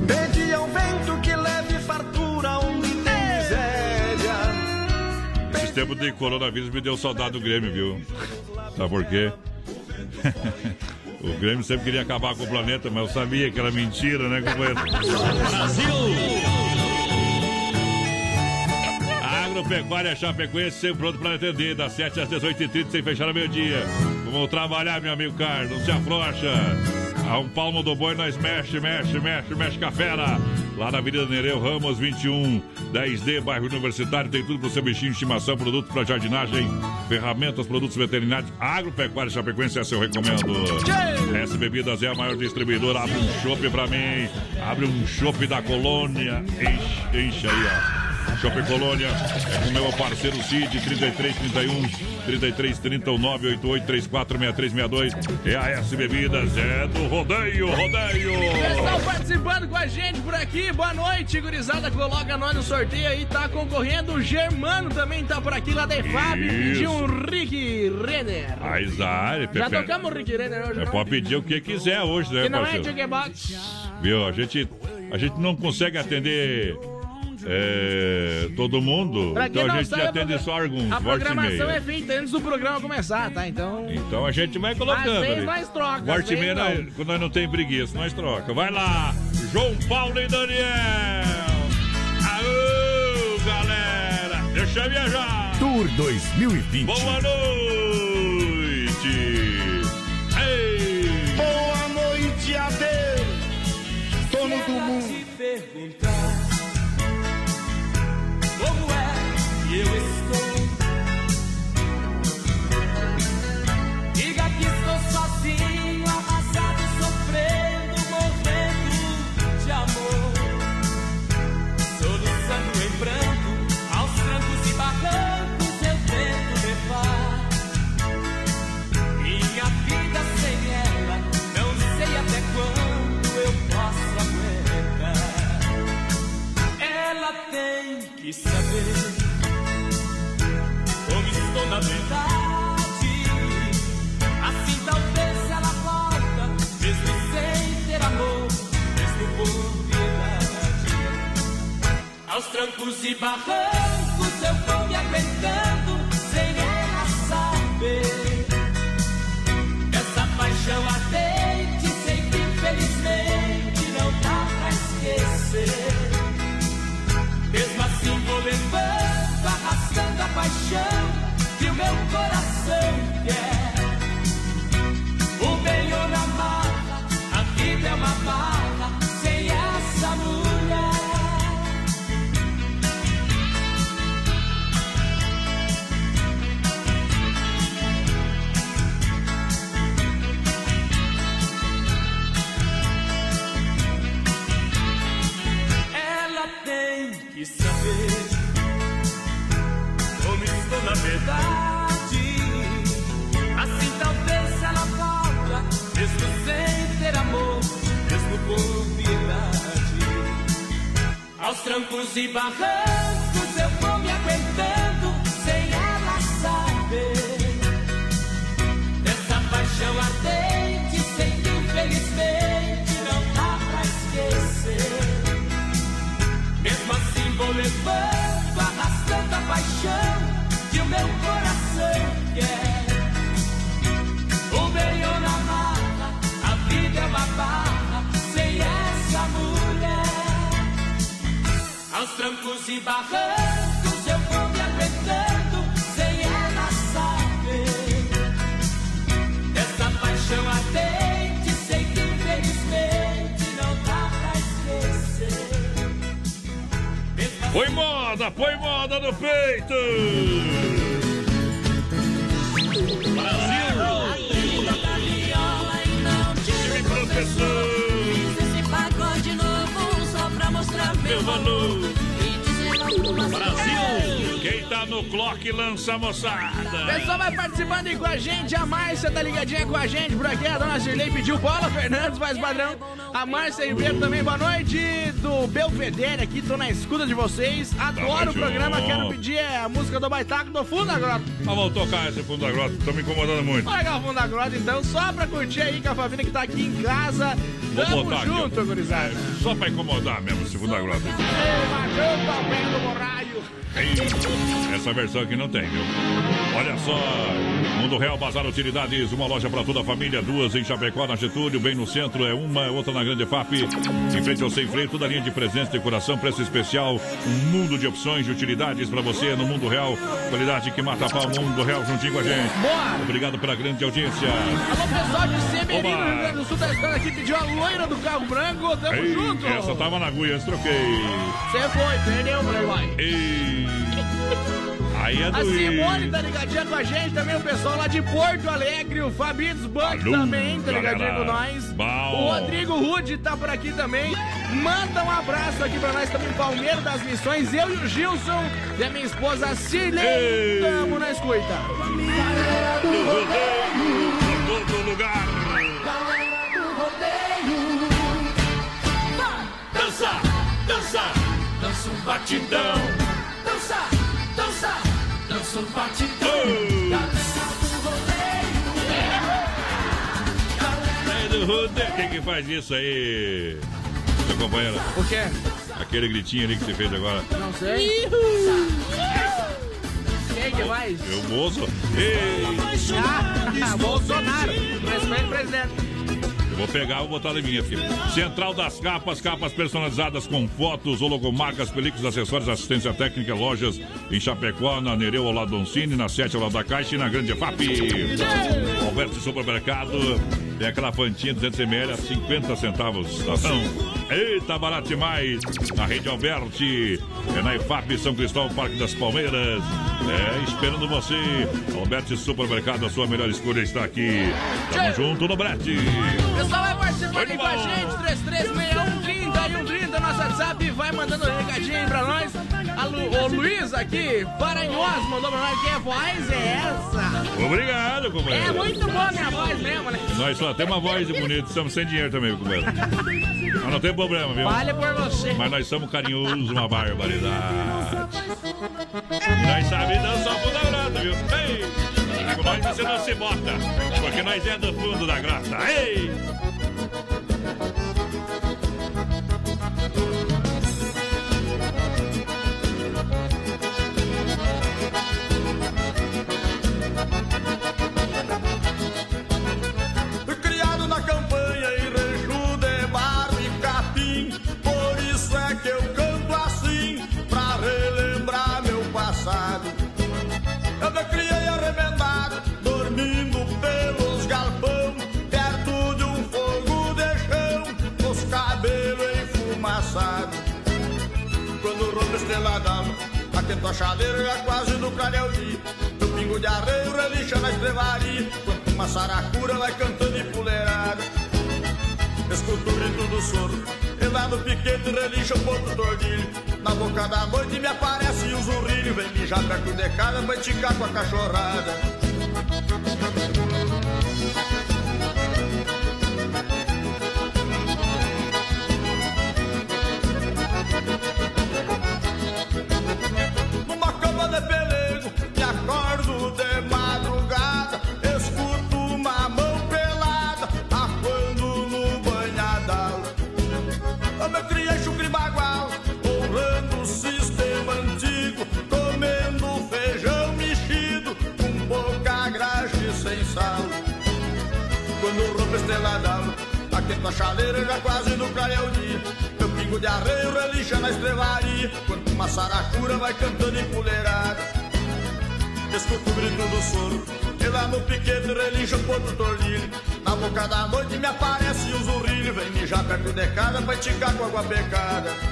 Pede ao vento que leve fartura onde tem miséria. Esse tempo de coronavírus me deu saudade do Grêmio, viu? Sabe por quê? o Grêmio sempre queria acabar com o planeta, mas eu sabia que era mentira, né, companheiro? Agropecuária Chapecoense, sempre pronto para atender, das 7 às 18h30, sem fechar ao meio-dia. Vamos trabalhar, meu amigo Carlos, não se afrouxa. A um palmo do boi, nós mexe, mexe, mexe, mexe com a fera. Lá na Avenida Nereu Ramos 21, 10D, bairro Universitário, tem tudo para o seu bichinho de estimação, produtos para jardinagem, ferramentas, produtos veterinários. Agropecuária Chapecoense é seu recomendo. S Bebidas é a maior distribuidora. Abre um chopp para mim, abre um chopp da colônia. Enche, enche aí, ó. Shopping Colônia, é com meu parceiro Cid, 3331 3339 88 34 6362. É a S Bebidas, é do Rodeio, Rodeio. Pessoal participando com a gente por aqui. Boa noite, gurizada. Coloca nós no sorteio aí. Tá concorrendo. O Germano também tá por aqui lá da EFAB. Pediu um Rick Renner. A Isari, Já tocamos o Rick Renner hoje, É, não? pode pedir o que quiser hoje, né, Que não é parceiro? jukebox. Viu? A gente, a gente não consegue atender é, todo mundo, Pra então a gente sabe, atende só alguns, A programação é feita antes do programa começar, tá? Então. Então a gente vai colocando. Às vezes ali. nós troca, e meia, não. nós- quando nós não tem preguiça, nós troca. Vai lá, João Paulo e Daniel. Aô, galera, deixa eu viajar. Tour 2020. Boa noite. Moçada! Pessoal vai participando aí com a gente. A Márcia tá ligadinha com a gente por aqui. A dona Shirley pediu Paula Fernandes, mais padrão. A Márcia Ribeiro também. Boa noite do Belvedere aqui. Tô na escuta de vocês. Adoro o noite, programa. ó. Quero pedir é, a música do Baitaco do Fundo da Grota. Mas vamos tocar esse fundo da grota, tô me incomodando muito. Vamos legal o Fundo da Grota então, só pra curtir aí com a família que tá aqui em casa. Vou Tamo botar aqui, junto, gurizada. Só pra incomodar mesmo esse fundo da grota. Essa versão aqui não tem, viu? Olha só, Mundo Real Bazar Utilidades, uma loja para toda a família, duas em Chapecó, na Getúlio, bem no centro, é uma, outra na Grande FAP, em frente ao Sem Freio, toda a linha de presentes, decoração, preço especial, um mundo de opções de utilidades para você no Mundo Real, qualidade que mata a pau, Mundo Real juntinho com a gente. Obrigado pela grande audiência. Alô, pessoal de Severino, Oba! Rio Grande do Sul, escutando aqui, pediu a loira do carro branco. Tamo Ei, junto. essa tava na agulha, troquei. Você foi, perdeu, Playboy. Ei. Aí é do A Simone tá ligadinha com a gente, também o pessoal lá de Porto Alegre, o Fabitos Buck Alô, também tá ligadinho galera. com nós. Bom. O Rodrigo Rude tá por aqui também. Manda um abraço aqui pra nós também, Palmeiro das Missões, eu e o Gilson e a minha esposa Cirlei. Ei. Tamo na escuta. Do rodeio, por todo lugar. Dança um batidão. Dança, dança, dança um batidão. Dança do rodeio. Aí do rodeio. Quem que faz isso aí? Seu companheiro? O quê? Aquele gritinho ali que você fez agora. Não sei. Quem que mais? Eu moço. Ei, Ah, Bolsonaro, presidente, presidente. Vou pegar, vou botar na minha, filho. Central das Capas, capas personalizadas com fotos, logomarcas, películas, acessórios, assistência técnica, lojas em Chapecó, na Nereu, ao lado do Oncine, na 7 ao lado da Caixa e na Grande FAP. Alberto Supermercado, tem aquela fantinha 200ml a 50 centavos. Tá? Eita, barato demais! Na rede Alberti, é na IFAP São Cristóvão, Parque das Palmeiras. É, esperando você. Alberti Supermercado, a sua melhor escolha está aqui. Tamo junto no Brete. Pessoal, vai participando aí com a gente, 336130 e 130, nosso WhatsApp, vai mandando um recadinho aí pra nós. A o Luiz aqui, Paranhos, mandou pra nós que voz é essa? Obrigado, companheiro. É muito boa minha voz mesmo, né? Nós só temos uma voz bonita, estamos sem dinheiro também, companheiro. Mas não tem problema, viu? Vale por você. Mas nós somos carinhosos, uma barbaridade. Nós sabemos dançar da grota, viu? Ei! Com nós você não se bota, porque nós é do fundo da grota. Ei! Quando o roubo estreladava Aquento a chaleira quase no clareio dia No pingo de arreio relincha na estrevaria Quando uma saracura vai cantando em puleirada Escuto o grito do soro. E lá no piquete relincha o ponto do ordilho Na boca da noite me aparece o zurrilho, vem mijar perto de casa, vai ticar com a cachorrada. Aqui a chaleira já quase no clareia o dia. Meu pingo de arreio relixa na estrevaria, quando uma saracura vai cantando em puleirada. Escuto o grito do soro, e lá no piquete relincha o ponto tornilho. Na boca da noite me aparece o zurrilho, vem mijar perto de casa pra esticar com água pecada.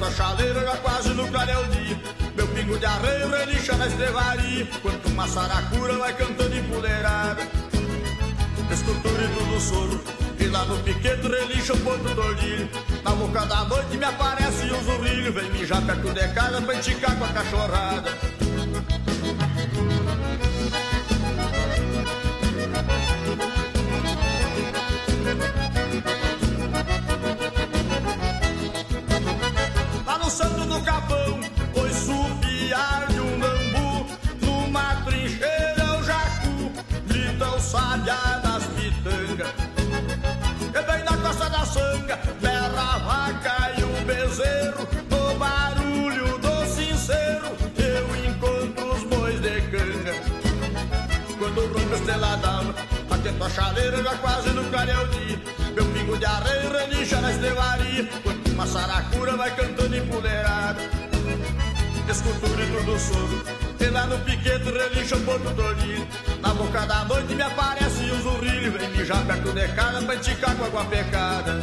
Aqui a chaleira já quase no clareia o dia. Meu pingo de arreio relincha na estrevaria, quanto uma saracura vai cantando em puleirada. Escuto o grito do soro, e lá no piquete relincha o ponto tordilho. Na boca da noite me aparece um zurrilho, vem mijar perto de casa pra esticar com a cachorrada. Chaleira, já quase no dia. Meu pingo de areia relincha na estrevaria, quando uma saracura vai cantando em puleirada. Escuto o grito do soro, e lá no piquete relincha o ponto tornilho. Na boca da noite me aparece o zurrilho, vem mijar perto de casa pra esticar com água pecada.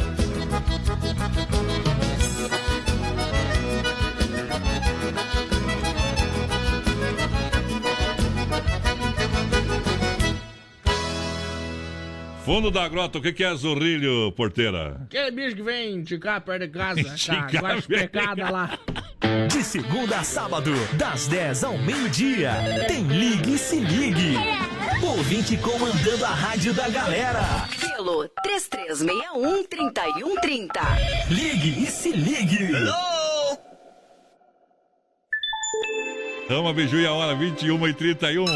Fundo da grota, o que, que é zurrilho, porteira? Aquele bicho que vem ticar perto de casa, tá? Guarda pecada lá. De segunda a sábado, das 10 ao meio-dia, tem Ligue e Se Ligue. Ouvinte comandando a rádio da galera. Pelo 3361-3130. Ligue e Se Ligue. Rama Biju e a hora 21 e 31.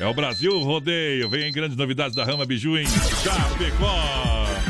É o Brasil Rodeio. Vem em grandes novidades da Rama Biju em Chapecó.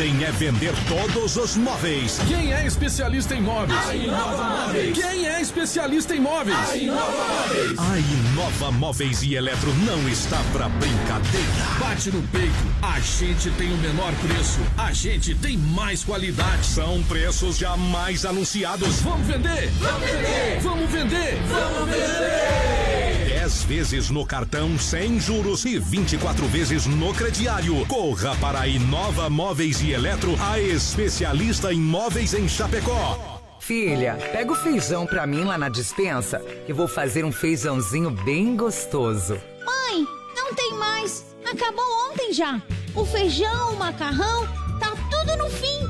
Ordem é vender todos os móveis. Quem é especialista em móveis? A Inova Móveis. Quem é especialista em móveis? A Inova Móveis. A Inova Móveis e Eletro não está pra brincadeira. Bate no peito, a gente tem o menor preço, a gente tem mais qualidade. São preços jamais anunciados. Vamos vender! Vamos vender! Vamos vender! Vamos vender! 10 vezes no cartão sem juros e 24 vezes no crediário. Corra para a Inova Móveis e Eletro, a especialista em móveis em Chapecó. Filha, pega o feijão pra mim lá na dispensa, que vou fazer um feijãozinho bem gostoso. Mãe, não tem mais. Acabou ontem já. O feijão, o macarrão, tá tudo no fim.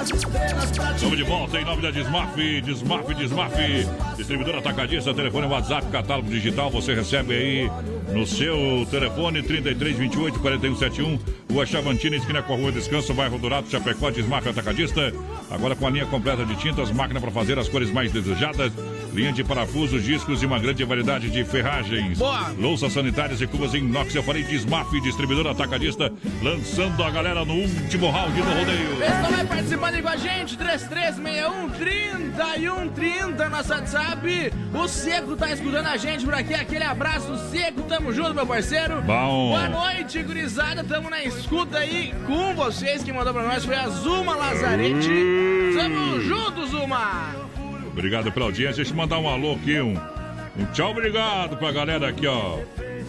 Estamos de volta em nome da Desmaf, Desmaf, Desmaf. Distribuidor atacadista, telefone WhatsApp, catálogo digital. Você recebe aí no seu telefone 33 28 41 71. Rua Chavantina, esquina com a Rua Descanso, bairro Dourado, Chapecó, Desmaf Atacadista. Agora com a linha completa de tintas, máquina para fazer as cores mais desejadas, linha de parafusos, discos e uma grande variedade de ferragens. Boa. Louças sanitárias e cubas em inox. Eu falei Desmaf, distribuidor atacadista, lançando a galera no último round do rodeio. Pessoal vai participando aí com a gente, 3361 3130 nosso WhatsApp. O Seco tá escutando a gente por aqui. Aquele abraço, Seco. Tamo junto, meu parceiro. Bom. Boa noite, gurizada. Tamo na escuta aí com vocês. Quem mandou pra nós foi a Zuma Lazarete. Tamo junto, Zuma. Obrigado pela audiência. Deixa eu mandar um alô aqui, um, um tchau, obrigado pra galera aqui, ó.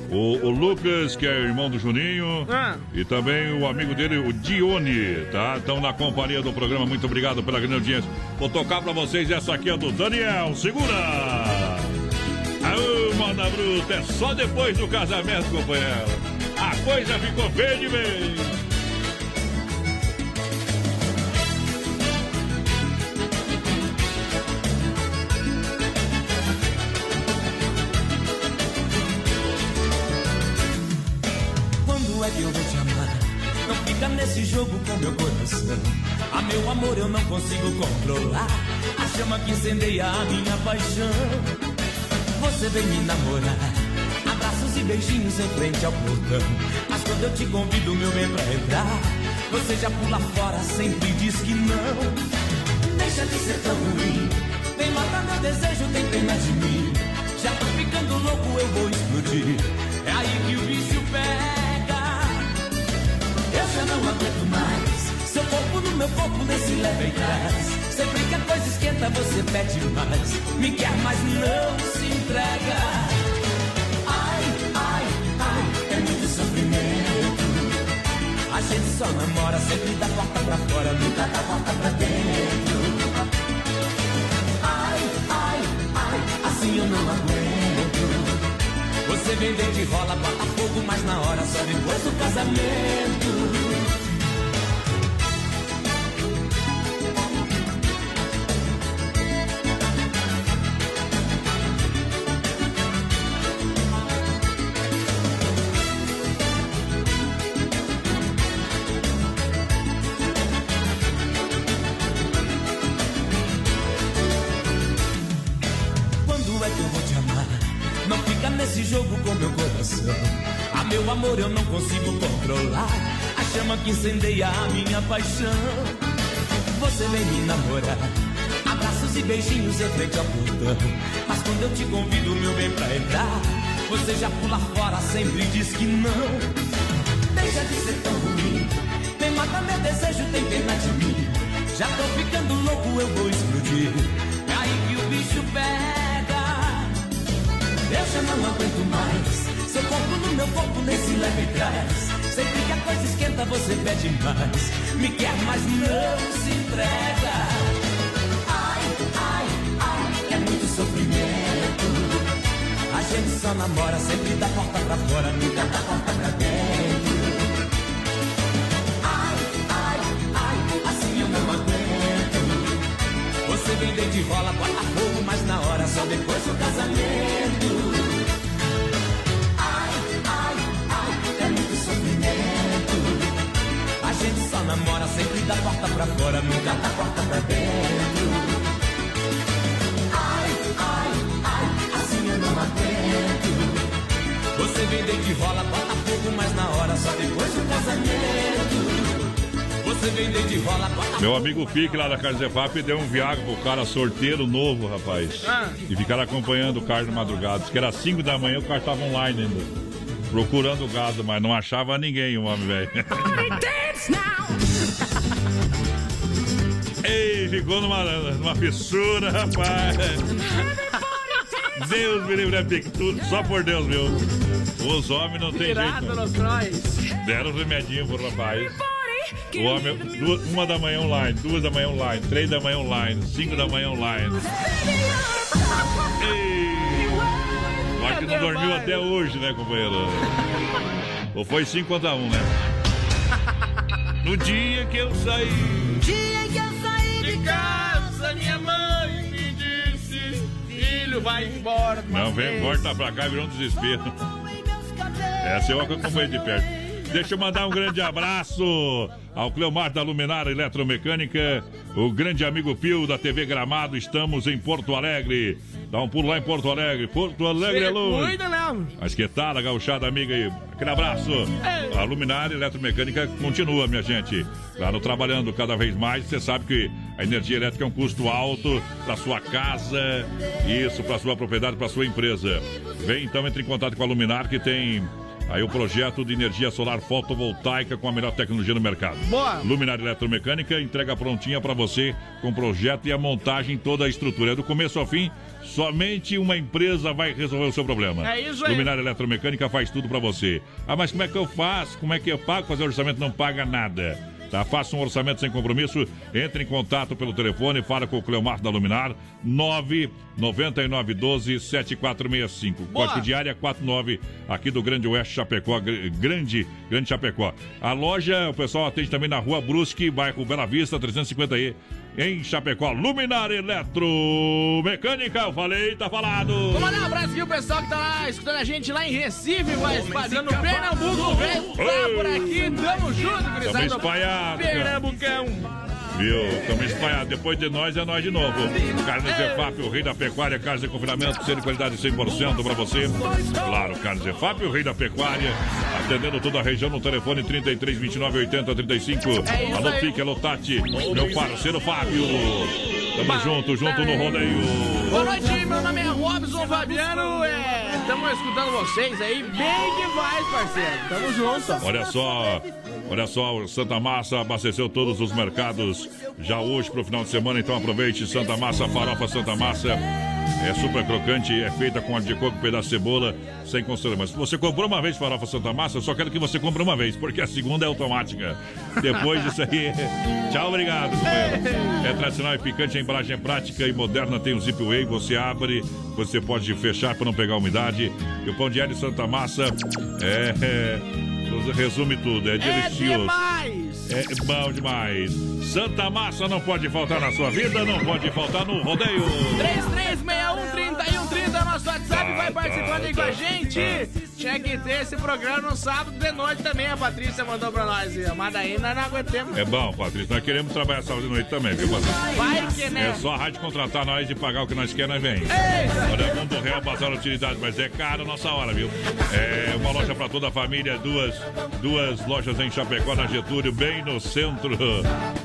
O, o Lucas, que é irmão do Juninho, Ah. e também o amigo dele, o Dione, tá? Estão na companhia do programa. Muito obrigado pela grande audiência. Vou tocar pra vocês essa aqui é do Daniel. Segura! Aô, moda bruta, é só depois do casamento, companheiro. A coisa ficou feia de vez. Meu coração. A meu amor eu não consigo controlar. A chama que incendeia a minha paixão. Você vem me namorar. Abraços e beijinhos em frente ao portão. Mas quando eu te convido, meu bem, pra entrar, você já pula fora, sempre diz que não. Deixa de ser tão ruim. Vem matar meu desejo, tem pena de mim. Já tô ficando louco, eu vou explodir. É aí que o bicho pega. Já não aguento mais. Seu corpo no meu corpo, nesse leve e trás. Sempre que a coisa esquenta, você pede mais. Me quer, mas não se entrega. Ai, ai, ai, é muito sofrimento. A gente só namora sempre da porta pra fora, nunca da porta pra dentro. Ai, ai, ai, assim eu não aguento. De rola, bota fogo, mas na hora só depois do casamento. Chama que incendeia a minha paixão. Você vem me namorar. Abraços e beijinhos em frente ao portão. Mas quando eu te convido, meu bem, pra entrar, você já pula fora, sempre diz que não. Deixa de ser tão ruim. Vem matar meu desejo, tem pena de mim. Já tô ficando louco, eu vou explodir. É aí que o bicho pega. Eu já não aguento mais. Seu corpo no meu corpo nesse leve trás. Sempre que a coisa esquenta, você pede mais. Me quer, mas não se entrega. Ai, ai, ai, é muito sofrimento. A gente só namora sempre da porta pra fora, nunca da porta pra dentro. Ai, ai, ai, assim eu não aguento. Você vem de rola, bota fogo, mas na hora só depois do casamento. Namora sempre da porta pra fora, nunca da porta pra dentro. Ai, ai, ai, assim eu não aguento. Você vem de rola, bota fogo, mas na hora só depois do casamento. Você vem de rola, bota Meu amigo Pique lá da Casa Zefap deu um viago pro cara sorteiro novo, rapaz. Ah. E ficaram acompanhando o carro de madrugada. Diz que era 5 da manhã o carro tava online ainda. Procurando o gado, mas não achava ninguém, o homem velho. Ficou numa, numa fissura, rapaz. Deus me livre, é Pique. Tudo, só por Deus, viu? Os homens não tem jeito. não. Deram remedinho pro rapaz. O homem, duas- uma da manhã online, duas da manhã online, três da manhã online, cinco da manhã online. Ei, Acho que não dormiu até hoje, né, companheiro? Ou foi cinco contra um, né? No dia que eu saí. Vai embora. uma Não, vem, vez." volta pra cá, virou um desespero. Essa eu acompanhei de perto. Deixa eu mandar um grande abraço ao Cleomar da Luminária Eletromecânica, o grande amigo Pio da TV Gramado. Estamos em Porto Alegre. Dá um pulo lá em Porto Alegre. Porto Alegre é longe. Cuida, Léo. Mas que tal, a gauchada amiga aí? Aquele abraço. A luminária eletromecânica continua, minha gente. Claro, trabalhando cada vez mais. Você sabe que a energia elétrica é um custo alto para sua casa, isso, para sua propriedade, para sua empresa. Vem então, entre em contato com a Luminar, que tem aí o projeto de energia solar fotovoltaica com a melhor tecnologia no mercado. Boa. Luminária Eletromecânica entrega prontinha para você com o projeto e a montagem, toda a estrutura. É do começo ao fim, somente uma empresa vai resolver o seu problema. É isso aí. Luminária Eletromecânica faz tudo para você. Ah, mas como é que eu faço? Como é que eu pago? Fazer orçamento não paga nada. Tá? Faça um orçamento sem compromisso. Entre em contato pelo telefone, fala com o Cleomar da Luminar, 99912 7465. Boa. Código de área 49, aqui do Grande Oeste Chapecó, gr- Grande, Grande Chapecó. A loja, o pessoal atende também na Rua Brusque, bairro Bela Vista, 350E, em Chapecó. Luminar Eletromecânica, eu falei, tá falado. Vou mandar um abraço aqui o pessoal que tá lá escutando a gente lá em Recife, padrão no Pernambuco, velho. Tá por aqui, tamo junto, Tamo gurizada. espalhado, cara. Pernambucão. Viu? Estamos espalhados. Depois de nós, é nós de novo. Carne Zefap, o rei da pecuária, carne de confinamento, sendo de qualidade 100% para você. Claro, Carne Zefap, o rei da pecuária, atendendo toda a região no telefone 33 29 80 35. É isso alô. Pique, alô, Tati, meu parceiro Fábio. Tamo junto, junto no rodeio. Boa noite, meu nome é Robson Fabiano. É, estamos escutando vocês aí bem demais, parceiro. Tamo junto. Olha só, olha só, Santa Massa abasteceu todos os mercados já hoje para o final de semana, então aproveite Santa Massa, farofa Santa Massa. É super crocante, é feita com óleo de coco, pedaço de cebola, sem conserva. Se você comprou uma vez farofa Santa Massa, eu só quero que você compre uma vez, porque a segunda é automática. Depois disso aí, tchau, obrigado. É tradicional e picante, a embalagem é prática e moderna, tem o Zip Way, você abre, você pode fechar para não pegar umidade. E o pão de alho Santa Massa é, é resume tudo, é É delicioso. demais. É bom demais. Santa Massa não pode faltar na sua vida, não pode faltar no rodeio. 33613130 nosso WhatsApp, vai participando aí com a gente. Tinha que ter esse programa no sábado de noite também, a Patrícia mandou pra nós. E a Madaína não aguentemos. É bom, Patrícia, nós queremos trabalhar sábado de noite também, viu, Patrícia? Vai que né? É só a rádio contratar nós e pagar o que nós queremos, nós vem. Olha, Mundo Real Bazar Utilidade, mas é caro nossa hora, viu? É uma loja para toda a família, duas, duas lojas em Chapecó, na Getúlio, bem no centro.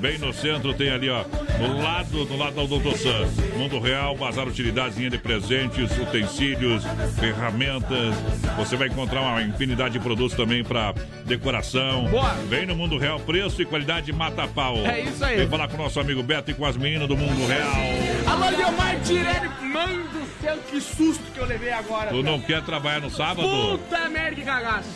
Bem no centro, tem ali, ó, no lado, no lado do Doutor Sam. Mundo Real, Bazar Utilidades, linha de presentes, utensílios, ferramentas. Você vai vai encontrar uma infinidade de produtos também para decoração. Boa. Vem no Mundo Real, preço e qualidade mata pau. É isso aí. Vem falar com o nosso amigo Beto e com as meninas do Mundo Real. Alô, Leomar Tirelli, mãe do céu, que susto que eu levei agora. Tu cara. não quer trabalhar no sábado? Puta merda, que cagaço.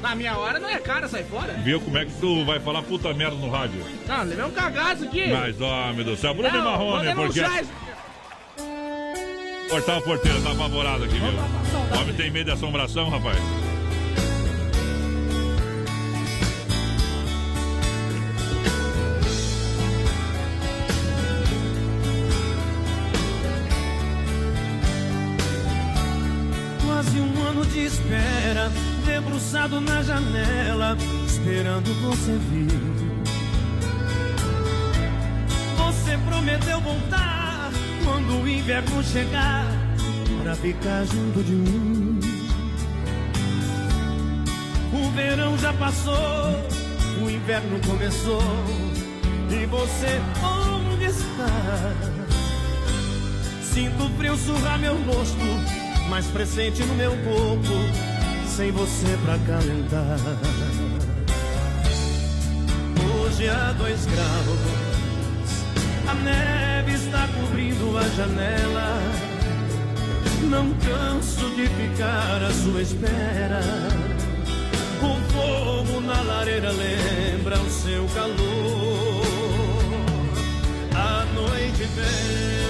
Na minha hora não é cara, sai fora. Viu como é que tu vai falar puta merda no rádio? Não, levei um cagaço aqui. Mas, homem do céu, Bruno Não, Marrone, porque... isso. Portal Porteiro, tá apavorado aqui, viu? O homem tem medo de assombração, rapaz. Quase um ano de espera, debruçado na janela, esperando você vir. Você prometeu voltar quando o inverno chegar, pra ficar junto de mim. O verão já passou, o inverno começou, e você onde está? Sinto frio surrar meu rosto, mais presente no meu corpo, sem você pra calentar. Hoje há dois graus, a neve está cobrindo a janela. Não canso de ficar à sua espera. O fogo na lareira lembra o seu calor. A noite vem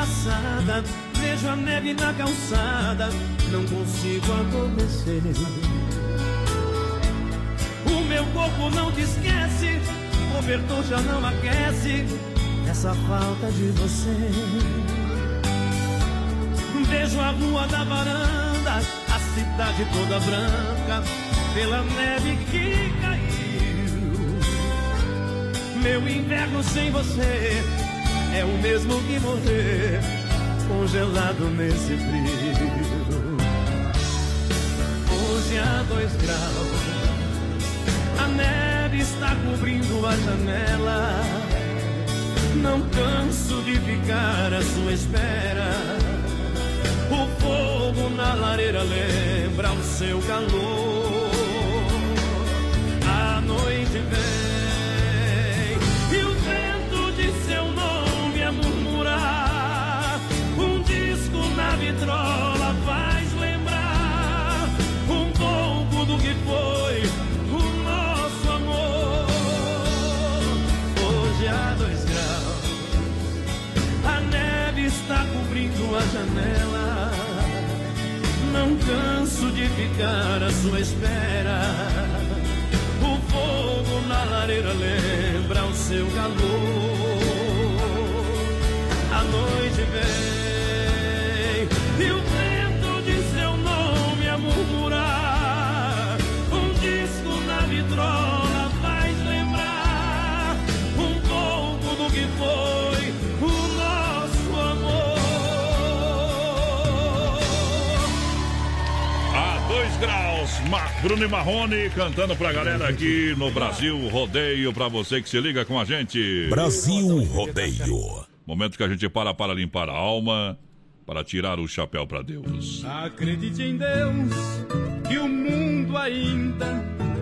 embaçada, vejo a neve na calçada, não consigo adormecer. O meu corpo não te esquece, o cobertor já não aquece, essa falta de você. Vejo a rua da varanda, a cidade toda branca, pela neve que caiu. Meu inverno sem você é o mesmo que morrer congelado nesse frio. Hoje há dois graus, a neve está cobrindo a janela. Não canso de ficar à sua espera. O fogo na lareira lembra o seu calor. A noite vem ficar à sua espera. O fogo na lareira lembra o seu calor. Bruno e Marrone cantando pra galera aqui no Brasil Rodeio, pra você que se liga com a gente. Brasil Rodeio. Momento que a gente para para limpar a alma, para tirar o chapéu pra Deus. Acredite em Deus, que o mundo ainda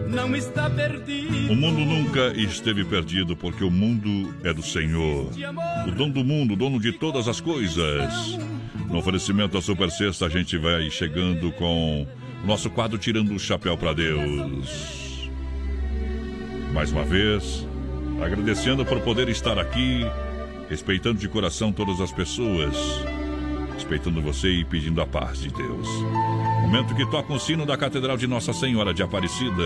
não está perdido. O mundo nunca esteve perdido, porque o mundo é do Senhor. O dono do mundo, o dono de todas as coisas. No oferecimento da Super Sexta, a gente vai chegando com nosso quadro Tirando o Chapéu para Deus. Mais uma vez, agradecendo por poder estar aqui, respeitando de coração todas as pessoas, respeitando você e pedindo a paz de Deus. Momento que toca o sino da Catedral de Nossa Senhora de Aparecida.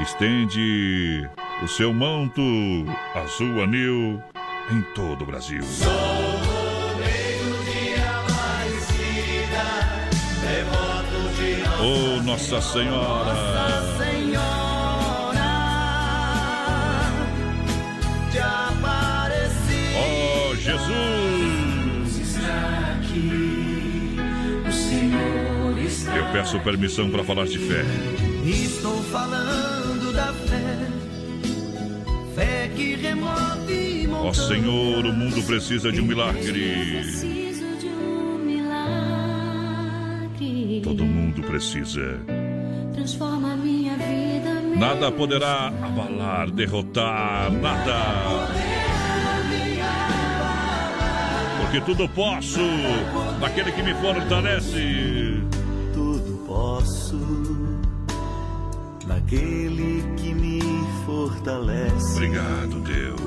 Estende o seu manto azul anil em todo o Brasil. De Nossa Oh, Nossa Senhora! Senhora de Aparecida. Oh, Jesus! Está aqui, o Senhor está Eu peço permissão para falar de fé. Estou falando da fé, fé que remove Ó montanhas. Senhor, o mundo precisa de um milagre. Precisa. Transforma minha vida, Nada poderá abalar, derrotar, nada. Porque tudo posso naquele que me fortalece. Tudo posso naquele que me fortalece. Obrigado, Deus.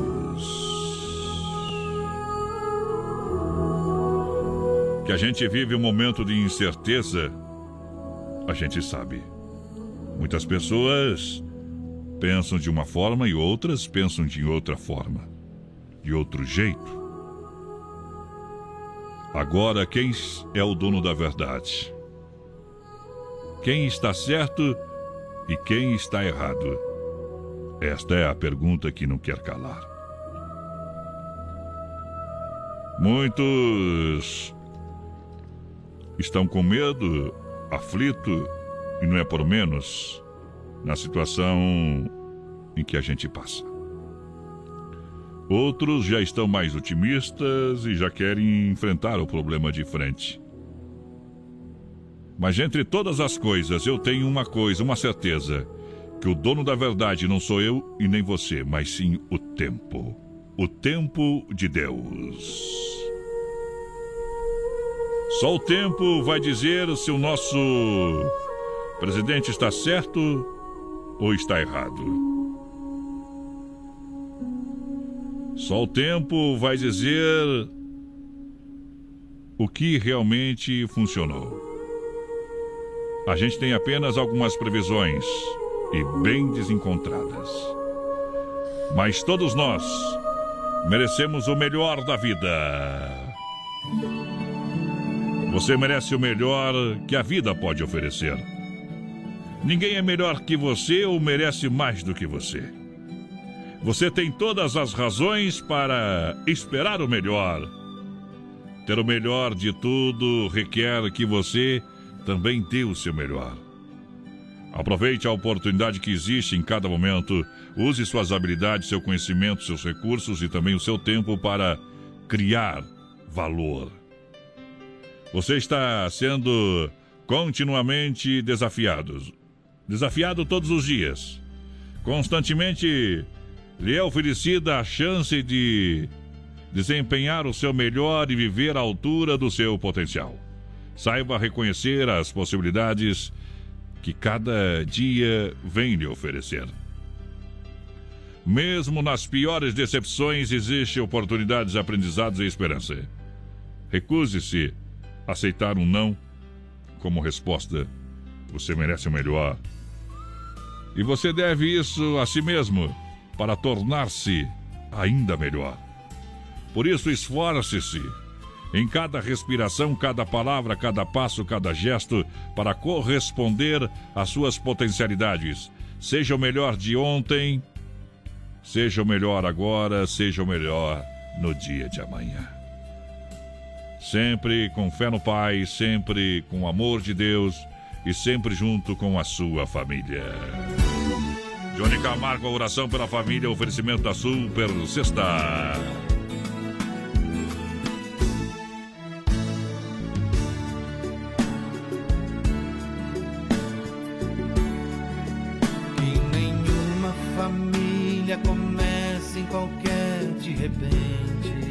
Que a gente vive um momento de incerteza, a gente sabe. Muitas pessoas pensam de uma forma e outras pensam de outra forma, de outro jeito. Agora, quem é o dono da verdade? Quem está certo e quem está errado? Esta é a pergunta que não quer calar. Muitos estão com medo, aflito, e não é por menos na situação em que a gente passa. Outros já estão mais otimistas e já querem enfrentar o problema de frente. Mas entre todas as coisas, eu tenho uma coisa, uma certeza: que o dono da verdade não sou eu e nem você, mas sim o tempo. O tempo de Deus. Só o tempo vai dizer se o nosso presidente está certo ou está errado. Só o tempo vai dizer o que realmente funcionou. A gente tem apenas algumas previsões e bem desencontradas. Mas todos nós merecemos o melhor da vida. Você merece o melhor que a vida pode oferecer. Ninguém é melhor que você ou merece mais do que você. Você tem todas as razões para esperar o melhor. Ter o melhor de tudo requer que você também dê o seu melhor. Aproveite a oportunidade que existe em cada momento. Use suas habilidades, seu conhecimento, seus recursos e também o seu tempo para criar valor. Você está sendo continuamente desafiado. Desafiado todos os dias. Constantemente lhe é oferecida a chance de desempenhar o seu melhor e viver à altura do seu potencial. Saiba reconhecer as possibilidades que cada dia vem lhe oferecer. Mesmo nas piores decepções, existe oportunidades, aprendizados e esperança. Recuse-se aceitar um não como resposta. Você merece o melhor. E você deve isso a si mesmo para tornar-se ainda melhor. Por isso, esforce-se em cada respiração, cada palavra, cada passo, cada gesto para corresponder às suas potencialidades. Seja o melhor de ontem, seja o melhor agora, seja o melhor no dia de amanhã. Sempre com fé no Pai, sempre com o amor de Deus e sempre junto com a sua família. Johnny Camargo, a oração pela família, oferecimento da Super Sexta. Que nenhuma família comece em qualquer de repente.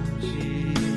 Que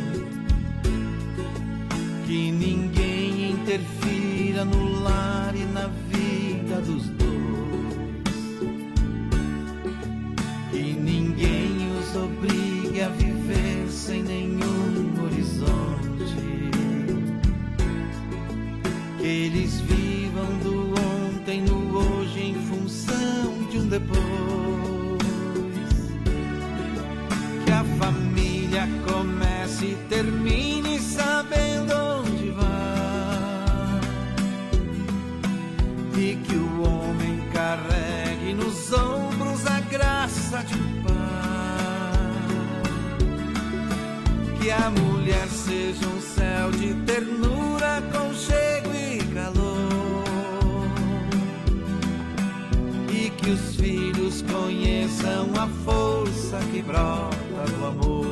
brota do amor.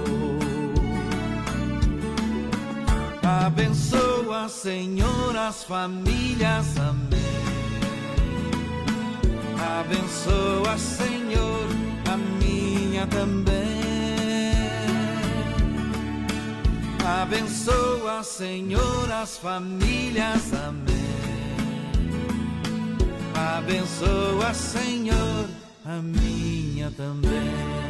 Abençoa, Senhor, as famílias, amém. Abençoa, Senhor, a minha também. Abençoa, Senhor, as famílias, amém. Abençoa, Senhor, a minha também.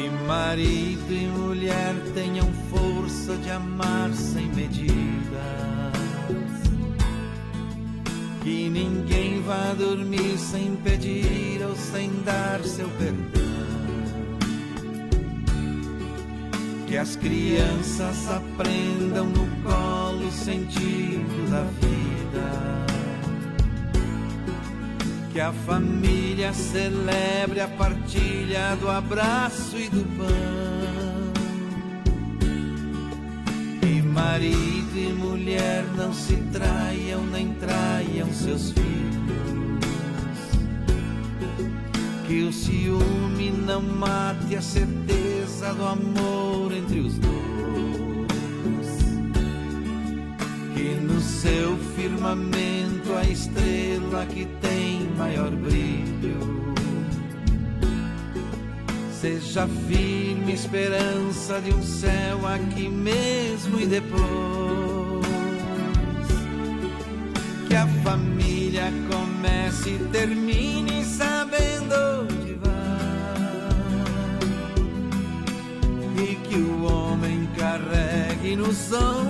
Que marido e mulher tenham força de amar sem medidas. Que ninguém vá dormir sem pedir ou sem dar seu perdão. Que as crianças aprendam no colo o sentido da vida. Que a família celebre a partilha do abraço e do pão. Que marido e mulher não se traiam nem traiam seus filhos. Que o ciúme não mate a certeza do amor entre os dois. Seu firmamento a estrela que tem maior brilho. Seja firme esperança de um céu aqui mesmo e depois. Que a família comece e termine sabendo onde vai. E que o homem carregue nos ombros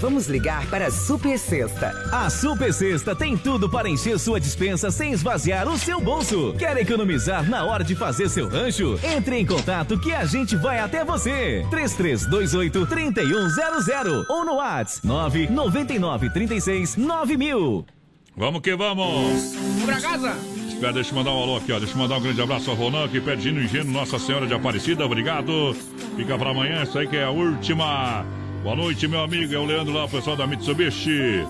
Vamos ligar para a Super Sexta. A Super Sexta tem tudo para encher sua dispensa sem esvaziar o seu bolso. Quer economizar na hora de fazer seu rancho? Entre em contato que a gente vai até você. 3328 3100 ou no WhatsApp 999 36 9000. Vamos que vamos! Vamos pra casa! Espera, deixa eu mandar um alô aqui, ó. Deixa eu mandar um grande abraço ao Ronan, que pede no engenho Nossa Senhora de Aparecida. Obrigado. Fica pra amanhã, essa aí que é a última. Boa noite, meu amigo. É o Leandro lá, o pessoal da Mitsubishi.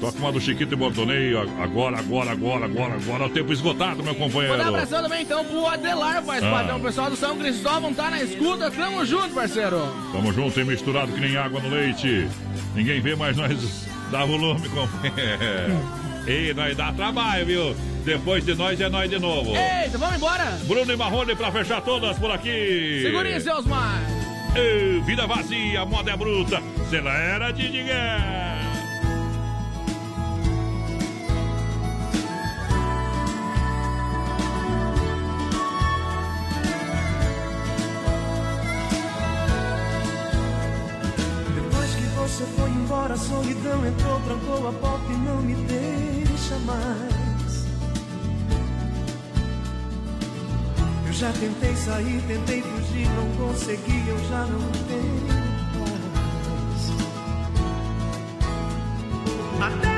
Toca uma do Chiquito e Bordoneio. Agora, agora, agora, agora, agora. O tempo esgotado, meu companheiro. Mandar um abração também então pro Adelar, faz Ah. padrão. O pessoal do São Cristóvão tá na escuta. Tamo junto, parceiro. Tamo junto e misturado que nem água no leite. Ninguém vê, mas nós dá volume, companheiro. Ei, nós dá trabalho, viu? Depois de nós é nós de novo. Eita, vamos embora. Bruno e Marrone pra fechar todas por aqui. Segurinha, seus mais. Ei, vida vazia, moda é bruta. Acelera, Didigué. Depois que você foi embora, a solidão entrou, trancou a porta e não me deixa mais. Já tentei sair, tentei fugir, não consegui, eu já não tenho paz. Até